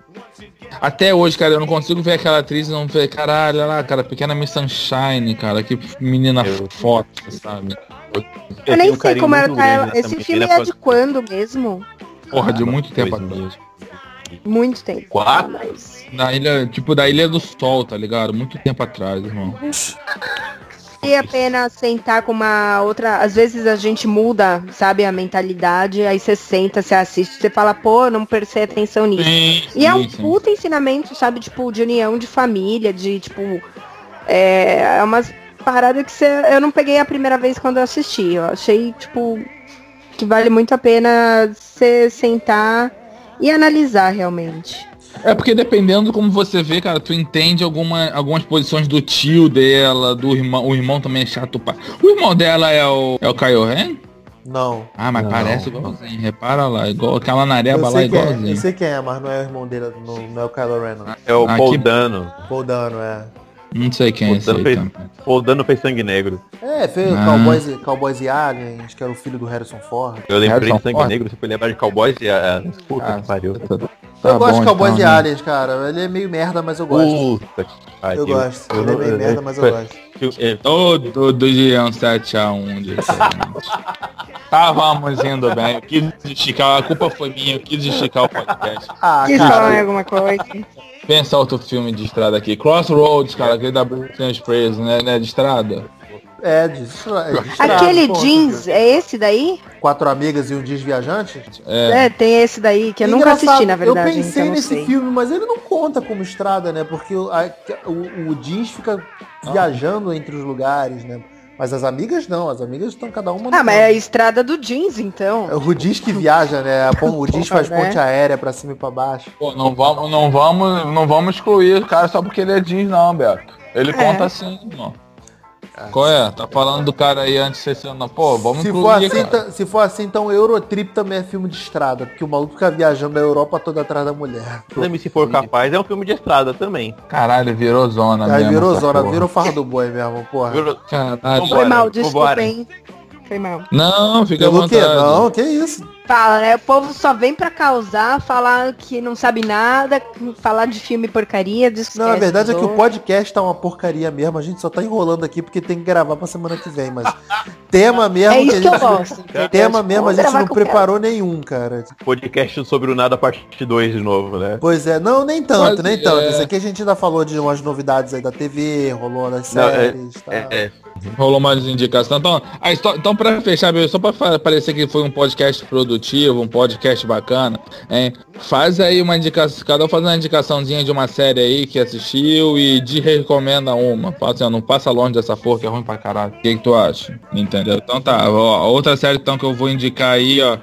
Até hoje, cara, eu não consigo ver aquela atriz e não ver, caralho, olha lá, cara, pequena Miss Sunshine, cara, que menina Eu- foda, sabe? Eu, tenho nem um sei como era tá Esse filme é causa de do- quando mesmo? Porra, de muito tempo atrás. Muito tempo. Quatro? Mas... Da ilha, tipo, da Ilha do Sol, tá ligado? Muito tempo atrás, irmão. Vale a pena sentar com uma outra. Às vezes a gente muda, sabe, a mentalidade, aí você senta, você assiste, você fala, pô, não prestei atenção nisso. Sim, E é um sim. puta ensinamento, sabe, tipo, de união de família, de tipo. É, é umas paradas que você, eu não peguei a primeira vez quando eu assisti. Eu achei, tipo, que vale muito a pena você sentar e analisar realmente. É porque dependendo como você vê, cara, tu entende alguma, algumas posições do tio dela, do irmão. O irmão também é chato pra. O irmão dela é o. É o Ren? Não. Ah, mas Não. parece igualzinho. Repara lá, igual aquela nareba lá sei, quem é, eu igualzinho. sei quem é, mas não é o irmão dele, não, não é o Kylo Ren, não. É o Ah, Paul que- Dano. Paul Dano, é. Não sei quem é esse aí também. fez, Paul Dano fez Sangue Negro. É, fez Ah. Cowboys, Cowboys e Aliens, que era o filho do Harrison Ford. Eu lembrei Harrison de Sangue Ford? Negro, você foi lembrar de Cowboys e a... Puta Ah, que pariu. Tá eu gosto bom, de Cowboys então, e né? Aliens, cara. Ele é meio merda, mas eu gosto. Puta que pariu. eu gosto. Ele é meio merda, mas eu gosto. Todo dia um 7x1 de Estávamos indo bem, eu quis esticar, a culpa foi minha, eu quis esticar o podcast. Ah, Quis falar alguma coisa? Pensa outro filme de estrada aqui. Crossroads, cara, aquele da Britney Spears, né, né, de estrada? É, de, estra- de estrada, Aquele pô. jeans, é esse daí? Quatro amigas e um dias viajante? É. É, tem esse daí, que eu nunca Engraçado, assisti, na verdade. Eu pensei então nesse sei. filme, mas ele não conta como estrada, né? Porque o, a- o, o jeans fica viajando entre os lugares, né? Mas as amigas não, as amigas estão cada uma no Ah, mas é a estrada do jeans, então. É o jeans que viaja, né? A O jeans faz né? ponte aérea pra cima e pra baixo. Pô, não vamos, não vamos, não vamos excluir o cara só porque ele é jeans, não, Beto. Ele É. conta assim, irmão. Qual é? Tá falando do cara aí antes de ser não. Pô, vamos Se incluir, for, assim, cara. tá- se for assim, então Eurotrip também é filme de estrada, porque o maluco fica viajando a Europa toda atrás da mulher. Também, se for capaz, é um filme de estrada também. Caralho, virou zona Aí mesmo. virou zona, porra. virou farra do boi mesmo, porra. Virou- Caralho. Foi mal, desculpa, hein? Foi mal. Não, fica à Pelo quê? vontade. Não, que isso? Fala, né? O povo só vem pra causar, falar que não sabe nada, falar de filme porcaria, diz Não, a verdade é que o podcast tá uma porcaria mesmo, a gente só tá enrolando aqui porque tem que gravar pra semana que vem, mas tema mesmo É isso que a eu gente, gosto. entendeu? tema mesmo a gente não eu preparou nenhum, cara. Podcast sobre o nada, parte 2 de novo, né? Pois é, não, nem tanto, Mas, nem tanto. é. Isso aqui a gente ainda falou de umas novidades aí da TV, rolou Não, é- séries, tá. É, é. Rolou mais indicação. Então, a então para fechar, só para parecer que foi um podcast produtivo, um podcast bacana, hein? Faz aí uma indicação, cada um faz uma indicaçãozinha de uma série aí que assistiu e de recomenda uma. Fala assim, ó, não passa longe dessa porra que é ruim pra caralho. O que, que tu acha? Entendeu? Então tá, ó, outra série então que eu vou indicar aí, ó.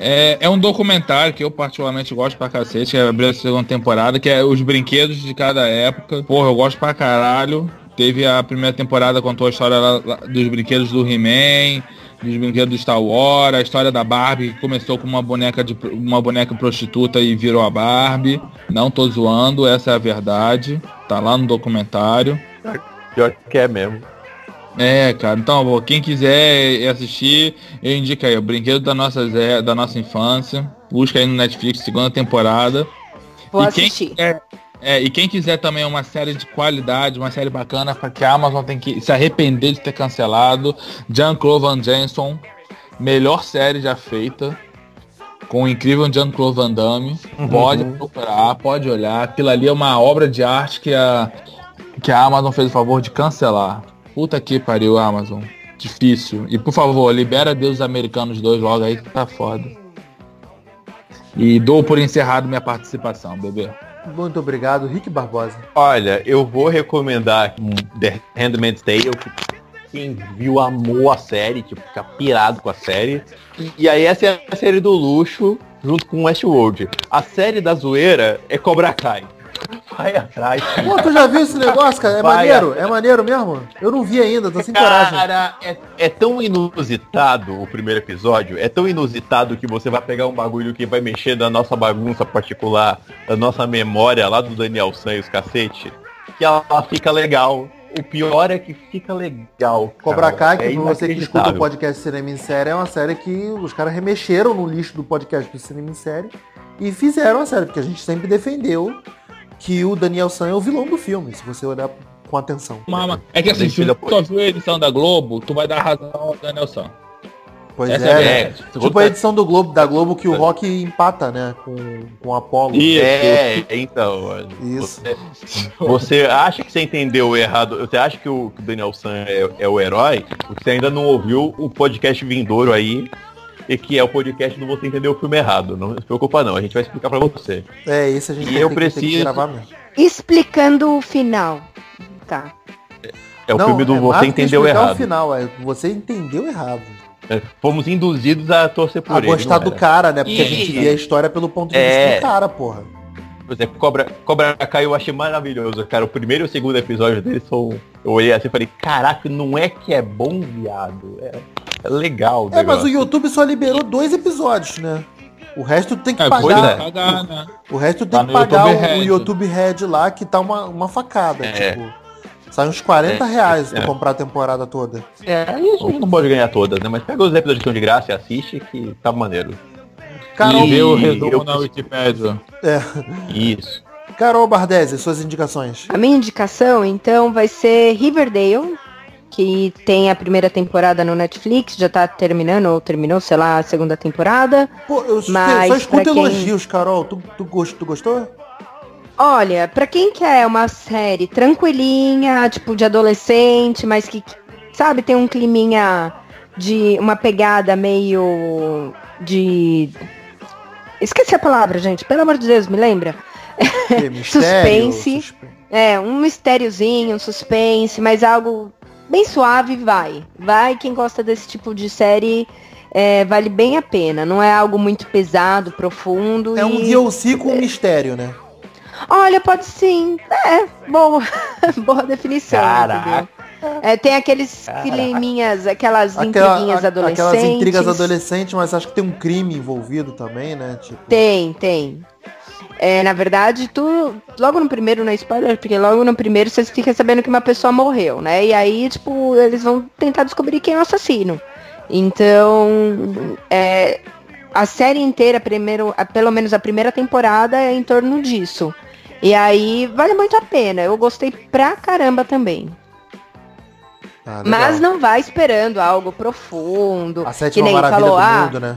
É, é um documentário que eu particularmente gosto pra cacete, que é abriu a segunda temporada, que é os brinquedos de cada época. Porra, eu gosto pra caralho. Teve a primeira temporada, contou a história lá- lá dos brinquedos do He-Man, dos brinquedos do Star Wars, a história da Barbie, que começou com uma boneca de uma boneca prostituta e virou a Barbie. Não tô zoando, essa é a verdade. Tá lá no documentário. Pior que é mesmo. É, cara, então, quem quiser assistir, eu indico aí, o Brinquedo da nossa, da nossa infância. Busca aí no Netflix, segunda temporada. Vou E quem assistir. é, e quem quiser também uma série de qualidade, uma série bacana, para que a Amazon tem que se arrepender de ter cancelado, Jean-Claude Van Jensen, melhor série já feita, com o incrível Jean-Claude Van Damme. Pode procurar, pode olhar. Aquilo ali é uma obra de arte que a, que a Amazon fez o favor de cancelar. Puta que pariu, Amazon. Difícil. E por favor, libera Deus Americanos 2 logo aí que tá foda. E dou por encerrado minha participação, bebê. Muito obrigado, Rick Barbosa. Olha, eu vou recomendar The Handmaid's Tale, que quem viu amou a série, tipo, fica pirado com a série. E, e aí essa é a série do luxo, junto com Westworld. A série da zoeira é Cobra Kai. Vai atrás. Pô, tu já viu esse negócio, cara? É Vai maneiro? É maneiro mesmo? Eu não vi ainda, tô sem coragem. Cara, é, é tão inusitado o primeiro episódio, é tão inusitado que você vai pegar um bagulho que vai mexer na nossa bagunça particular, da nossa memória lá do Daniel San e os cacete, que ela fica legal. O pior é que fica legal. Cobra Kai, cara. que É você que escuta o podcast Cinema em Série, é uma série que os caras remexeram no lixo do podcast do Cinema em Série e fizeram a série, porque a gente sempre defendeu que o Daniel San é o vilão do filme, se você olhar com atenção. Mama, é que assim, se tu só viu a edição da Globo, tu vai dar razão ao Daniel San. Pois Essa é, é né? verdade. Tipo a edição do Globo, da Globo que o Rock empata, né? Com, com o Apollo. Isso. É, então. olha, Isso. Você, você acha que você entendeu errado? Você acha que o que o Daniel San é, é o herói? Você ainda não ouviu o podcast vindouro aí, e que é o podcast do Você Entendeu o Filme Errado. Não se preocupa não, a gente vai explicar pra você. É, esse a gente E vai eu ter que- ter que preciso- gravar mesmo. Explicando o final. Tá. É o Não, filme do é Você Entendeu Errado. o final, é, você entendeu errado. É, Fomos induzidos a torcer por a ele. gostar não do cara, né? Porque a E- gente vê a história pelo ponto de vista É. do cara, porra. Pois é, Cobra, Cobra Kai eu achei maravilhoso, cara. O primeiro e o segundo episódio dele são. Eu olhei assim e falei, caraca, não é que é bom, viado. É, é legal. É, mas o. YouTube só liberou dois episódios, né? O resto tem que É, pagar. pois é. né? O resto tem Tá que pagar YouTube o, o. YouTube Red lá, que tá uma, uma facada. É. Tipo, sai uns 40 É, reais tu é. comprar a temporada toda. É, aí a gente não pode ganhar todas, né? Mas pega os episódios que são de graça e assiste que tá maneiro. Carol, e vê o resumo eu- na Wikipedia. é. Isso. Carol Bardesi, suas indicações. A minha indicação, então, vai ser Riverdale, que tem a primeira temporada no Netflix, já tá terminando, ou terminou, sei lá, a segunda temporada. Pô, eu Mas só escuto quem- elogios, Carol. Tu, tu, gost- tu gostou? Olha, pra quem quer uma série tranquilinha, tipo de adolescente, mas que, sabe, tem um climinha de uma pegada meio de Esqueci a palavra, gente. Pelo amor de Deus, me lembra? Que mistério, Suspense. suspe- É, um mistériozinho, um suspense, mas algo bem suave, vai. Vai, quem gosta desse tipo de série, é, vale bem a pena. Não é algo muito pesado, profundo. É um e... DLC com mistério, né? Olha, pode sim. É, boa. boa definição. Caraca. É, tem aqueles climinhas, aquelas Aquela- intriguinhas a- adolescentes. Aquelas intrigas adolescentes, mas acho que tem um crime envolvido também, né? Tipo, Tem, tem. É, na verdade, tu. Logo no primeiro, não é spoiler, porque logo no primeiro você fica sabendo que uma pessoa morreu, né? E aí, tipo, eles vão tentar descobrir quem é o assassino. Então. É, a série inteira, primeiro, pelo menos a primeira temporada, é em torno disso. E aí vale muito a pena. Eu gostei pra caramba também. ah. Mas não vai esperando algo profundo. A que sétima nem maravilha falou, do ah, mundo, né?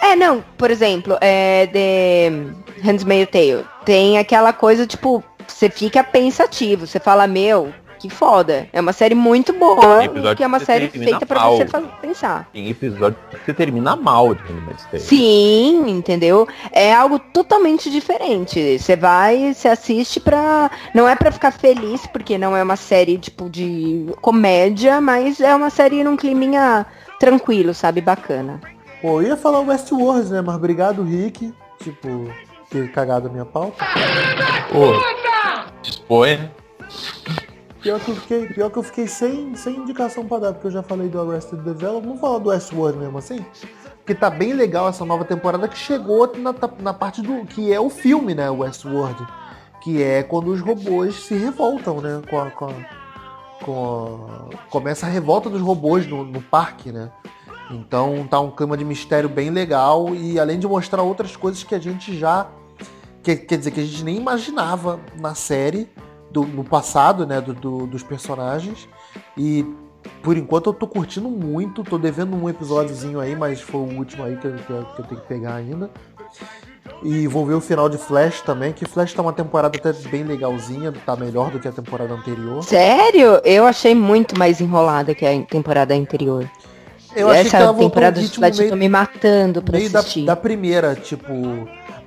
é, não, por exemplo, é The Handmaid's Tale. Tem aquela coisa, tipo, você fica pensativo, você fala, meu, que foda. É uma série muito boa, que é uma que série feita pra mal. você pensar. Tem episódio que você termina mal de Handmaid's Tale. Sim, entendeu? É algo totalmente diferente. Você vai, você assiste pra. Não é pra ficar feliz, porque não é uma série, tipo, de comédia, mas é uma série num climinha tranquilo, sabe? Bacana. Pô, eu ia falar Westworld, né? Mas obrigado, Rick. Tipo, ter cagado a minha pauta. Pô, dispõe. né? Pior que eu fiquei, pior que eu fiquei sem, sem indicação pra dar, porque eu já falei do Arrested Development. Vamos falar do Westworld mesmo assim? Porque tá bem legal essa nova temporada que chegou na, na parte do. que é o filme, né? Westworld. Que é quando os robôs se revoltam, né? Com a. Com a, com a- começa a revolta dos robôs no, no parque, né? Então tá um clima de mistério bem legal e além de mostrar outras coisas que a gente já. Que- quer dizer, que a gente nem imaginava na série do- no passado, né, do- do- dos personagens. E por enquanto eu tô curtindo muito, tô devendo um episódiozinho aí, mas foi o último aí que, eu- que eu que eu tenho que pegar ainda. E vou ver o final de Flash também, que Flash tá uma temporada até bem legalzinha, tá melhor do que a temporada anterior. Sério? Eu achei muito mais enrolada que a temporada anterior. Eu achei que Essa ela voltou temporada de Flash meio- tô me matando pra meio da, assistir. da primeira, tipo.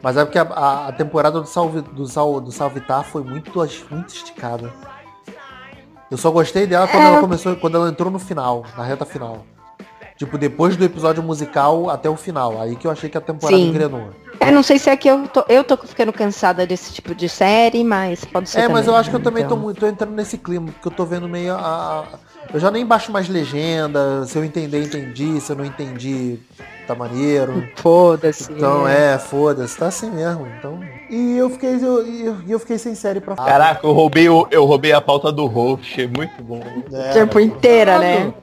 Mas é porque a, a- a temporada do, Salve, do, Sal, do Salvitar foi muito, muito esticada. Eu só gostei dela quando É. ela começou, quando ela entrou no final, na reta final. Tipo, depois do episódio musical até o final. Aí que eu achei que a temporada Sim. engrenou. Eu não sei se é que eu tô, eu tô ficando cansada desse tipo de série, mas pode ser É, mas também, eu acho que eu né? também tô, Então, muito, tô entrando nesse clima, porque eu tô vendo meio a. Eu já nem baixo mais legenda, se eu entender, entendi, se eu não entendi, tá maneiro. Foda-se. Então né? é, foda-se, tá assim mesmo. Então. E eu fiquei, eu, eu, eu fiquei sem série pra falar. Caraca, eu roubei, o- eu roubei a pauta do host. é Muito bom. É, Tempo inteira, né?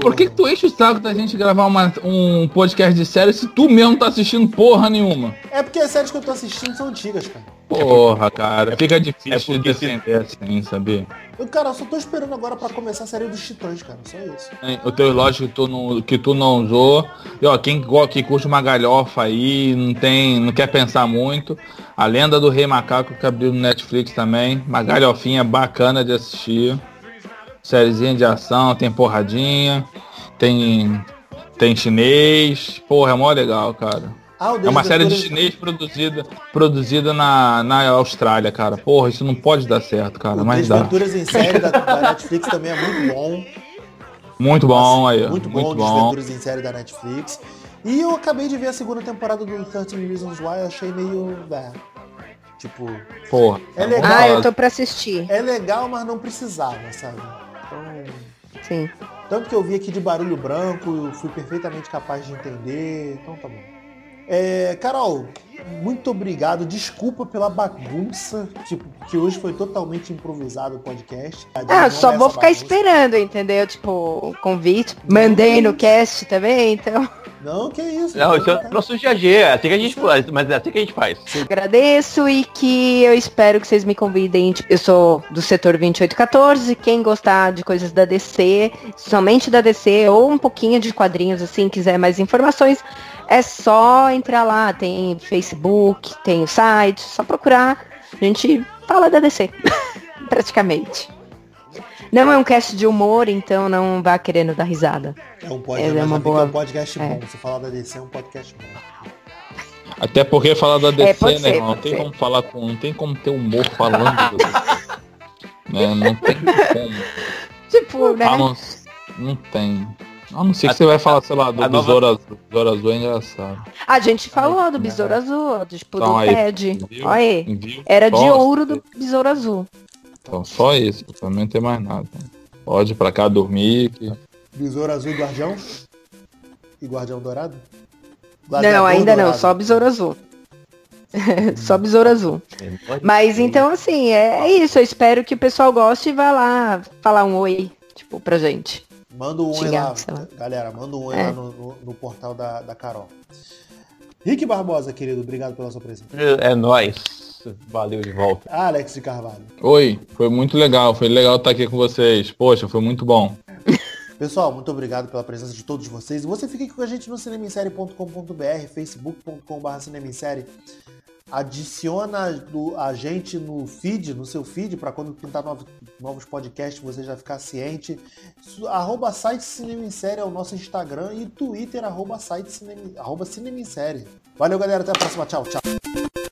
Por que, que tu enche o saco da gente gravar uma- um podcast de série se tu mesmo tá assistindo porra nenhuma? É porque as séries que eu tô assistindo são antigas, cara. Porra, cara, fica difícil é de porque se- defender assim, sabia? Eu, cara, eu só tô esperando agora pra começar a série dos Titãs, cara. Só isso. O teu relógio que tu não, que tu não usou. E ó, quem, que curte uma galhofa aí, não tem. não quer pensar muito. A lenda do Rei Macaco que abriu no Netflix também. Uma galhofinha bacana de assistir. Sériezinha de ação, tem porradinha, tem. Tem chinês. Porra, é mó legal, cara. Ah, É uma série de Desventuras- chinês produzida, produzida na, na Austrália, cara. Porra, isso não pode dar certo, cara. O Mas dá. Desventuras em série da, da Netflix também é muito bom. Muito bom aí, ó. Muito bom, Muito bom. Desventuras em série da Netflix. E eu acabei de ver a segunda temporada do 13 Reasons Why, eu achei meio. É, tipo. Porra. É legal. Ah, eu tô pra assistir. É legal, mas não precisava, sabe? Então. Sim. Tanto que eu vi aqui de barulho branco, eu fui perfeitamente capaz de entender, então tá bom. É, Carol, muito obrigado. Desculpa pela bagunça, tipo, que hoje foi totalmente improvisado o podcast. Ah, só é vou ficar bagunça. esperando, entendeu? Tipo, convite. Mandei no cast também, então. Não, que isso. Não, isso é o nosso GG, é assim que a gente faz, mas é assim que a gente faz. Agradeço e que eu espero que vocês me convidem. Eu sou do setor 2814. Quem gostar de coisas da DC, somente da DC, ou um pouquinho de quadrinhos, assim, quiser mais informações, é só entrar lá. Tem Facebook, tem o site, só procurar. A gente fala da DC, praticamente. Não é um cast de humor, então não vá querendo dar risada. É um podcast, É uma que é boa- um podcast é. bom. Se falar da DC é um podcast bom. Até porque falar da DC, pode né, ser, irmão? Não tem ser. como falar com. Não tem como ter humor falando né? Não tem como. Tipo, né? Não, não tem. A não ser que você vai falar, sei lá, do a nova- Besouro Azul. Besouro Azul é engraçado. A gente falou do Besouro Azul, do, tipo, Então do aí, TED. viu? Olha aí. Viu? Era de ouro do Besouro Azul. Então, só esse, também não tem mais nada. Pode ir pra cá dormir. Que... Besouro Azul e Guardião? E Guardião Dourado? não, ainda não, Dourado. só Besouro Azul. só Besouro Azul. Mas então, assim, é, é isso. Eu espero que o pessoal goste e vá lá falar um oi, tipo, pra gente. Manda um oi lá, galera. Manda um oi É. lá no, no- no portal da, da Carol. Rick Barbosa, querido, obrigado pela sua presença. É nóis. Valeu de volta. Alex de Carvalho. Oi, foi muito legal. Foi legal estar aqui com vocês. Poxa, foi muito bom. Pessoal, muito obrigado pela presença de todos vocês. Você fica aqui com a gente no cinemissérie.com.br, facebook.com.br cinemissérie. Adiciona a gente no feed, no seu feed, para quando pintar novos, podcasts você já ficar ciente. Arroba site Cinema em Série é o nosso Instagram e Twitter, arroba site cinema, arroba cinema. Valeu, galera. Até a próxima. Tchau, tchau.